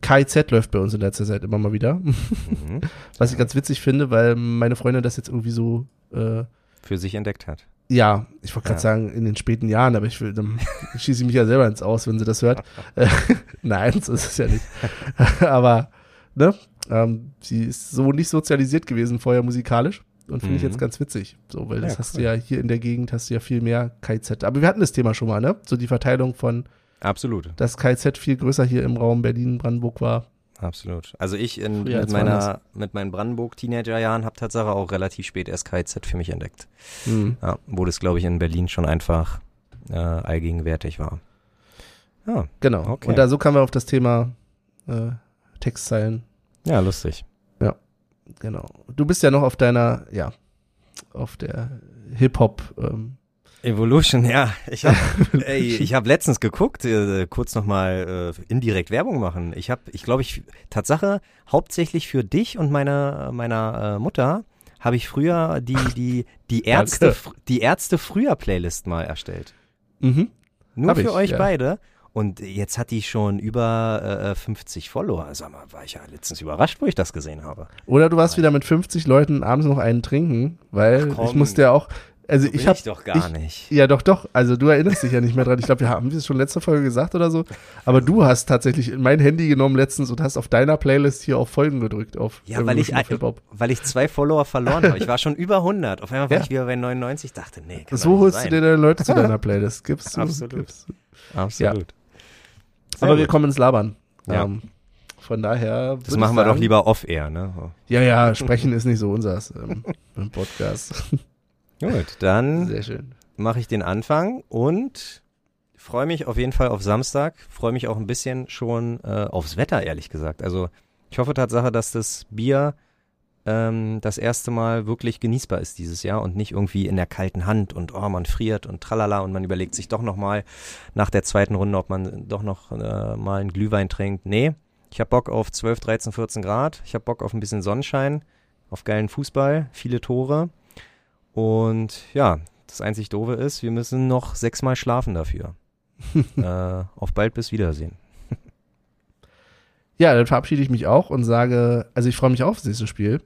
KIZ läuft bei uns in letzter Zeit immer mal wieder. Mhm. Was ich ganz witzig finde, weil meine Freundin das jetzt irgendwie so, äh, Für sich entdeckt hat. Ja, ich wollte gerade Ja. sagen, in den späten Jahren, aber ich will, dann schieße ich mich ja selber ins Aus, wenn sie das hört. Äh, Nein, so ist es ja nicht. aber, ne, ähm, sie ist so nicht sozialisiert gewesen vorher musikalisch und finde ich Mhm. jetzt ganz witzig. So, weil das Ja, hast cool. du ja hier in der Gegend hast du ja viel mehr KZ. Aber wir hatten das Thema schon mal, ne? So die Verteilung von, Absolut. dass KZ viel größer hier im Raum Berlin, Brandenburg war. Absolut. Also ich in, mit, meiner, mit meinen Brandenburg-Teenager-Jahren habe Tatsache auch relativ spät erst KZ für mich entdeckt. Mhm. Ja, wo das, glaube ich, in Berlin schon einfach äh, allgegenwärtig war. Ja. Genau. Okay. Und da so kamen wir auf das Thema äh, Textzeilen. Ja, lustig. Ja, genau. Du bist ja noch auf deiner, ja, auf der Hip-Hop ähm, Evolution, ja. Ich habe hab letztens geguckt, äh, kurz nochmal äh, indirekt Werbung machen. Ich habe, ich glaube, ich, Tatsache, hauptsächlich für dich und meine, meiner äh, Mutter habe ich früher die, die, die Ärzte, die Ärzte früher Playlist mal erstellt. Mhm. Nur Hab für ich, euch ja. beide. Und jetzt hat die schon über äh, 50 Follower. Sag mal, war ich ja letztens überrascht, wo ich das gesehen habe. Oder du warst wieder mit 50 Leuten abends noch einen trinken, weil Ach ich musste ja auch, also So ich habe ich doch gar ich, nicht. Ja, doch, doch. Also du erinnerst dich ja nicht mehr dran. Ich glaube, wir haben es schon letzte Folge gesagt oder so. Aber du hast tatsächlich mein Handy genommen letztens und hast auf deiner Playlist hier auf Folgen gedrückt auf Ja, weil ich, weil ich zwei Follower verloren habe. Ich war schon über 100. Auf einmal war Ja. ich wieder bei 99. Dachte, nee, kann So doch holst sein. du dir deine Leute zu deiner Playlist. Gibst du? Absolut. Gibst du. Absolut. Sehr Aber wir gut. kommen ins Labern. Ja. Ähm, von daher. Das machen wir doch sagen- lieber off-air, ne? Ja, ja, sprechen ist nicht so unseres ähm, im Podcast. Gut, dann mache ich den Anfang und freue mich auf jeden Fall auf Samstag. Freue mich auch ein bisschen schon äh, aufs Wetter, ehrlich gesagt. Also ich hoffe Tatsache, dass das Bier ähm, das erste Mal wirklich genießbar ist dieses Jahr und nicht irgendwie in der kalten Hand und oh, man friert und tralala und man überlegt sich doch nochmal nach der zweiten Runde, ob man doch noch äh, mal einen Glühwein trinkt. Nee, ich habe Bock auf 12, 13, 14 Grad. Ich habe Bock auf ein bisschen Sonnenschein, auf geilen Fußball, viele Tore. Und ja, das einzig Doofe ist, wir müssen noch sechsmal schlafen dafür. äh, auf bald bis Wiedersehen. Ja, dann verabschiede ich mich auch und sage, also ich freue mich auf das nächste Spiel.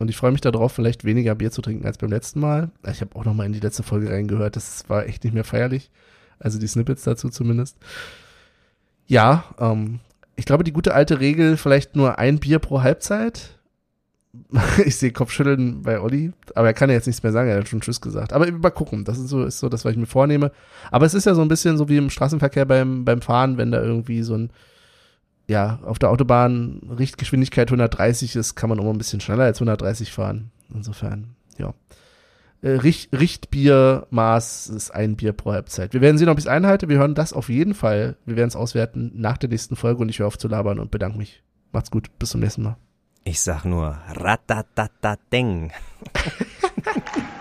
Und ich freue mich darauf, vielleicht weniger Bier zu trinken als beim letzten Mal. Ich habe auch noch mal in die letzte Folge reingehört. Das war echt nicht mehr feierlich. Also die Snippets dazu zumindest. Ja, ähm, ich glaube, die gute alte Regel, vielleicht nur ein Bier pro Halbzeit. ich sehe Kopfschütteln bei Olli, aber er kann ja jetzt nichts mehr sagen, er hat schon Tschüss gesagt. Aber mal gucken, das ist so, ist so das, was ich mir vornehme. Aber es ist ja so ein bisschen so wie im Straßenverkehr beim, beim Fahren, wenn da irgendwie so ein ja, auf der Autobahn Richtgeschwindigkeit 130 ist, kann man mal ein bisschen schneller als 130 fahren. Insofern, ja. Äh, Richt, Richtbiermaß ist ein Bier pro Halbzeit. Wir werden sehen, ob ich es einhalte. Wir hören das auf jeden Fall. Wir werden es auswerten nach der nächsten Folge und ich höre auf zu labern und bedanke mich. Macht's gut. Bis zum nächsten Mal. Ich sag nur Ratatatateng.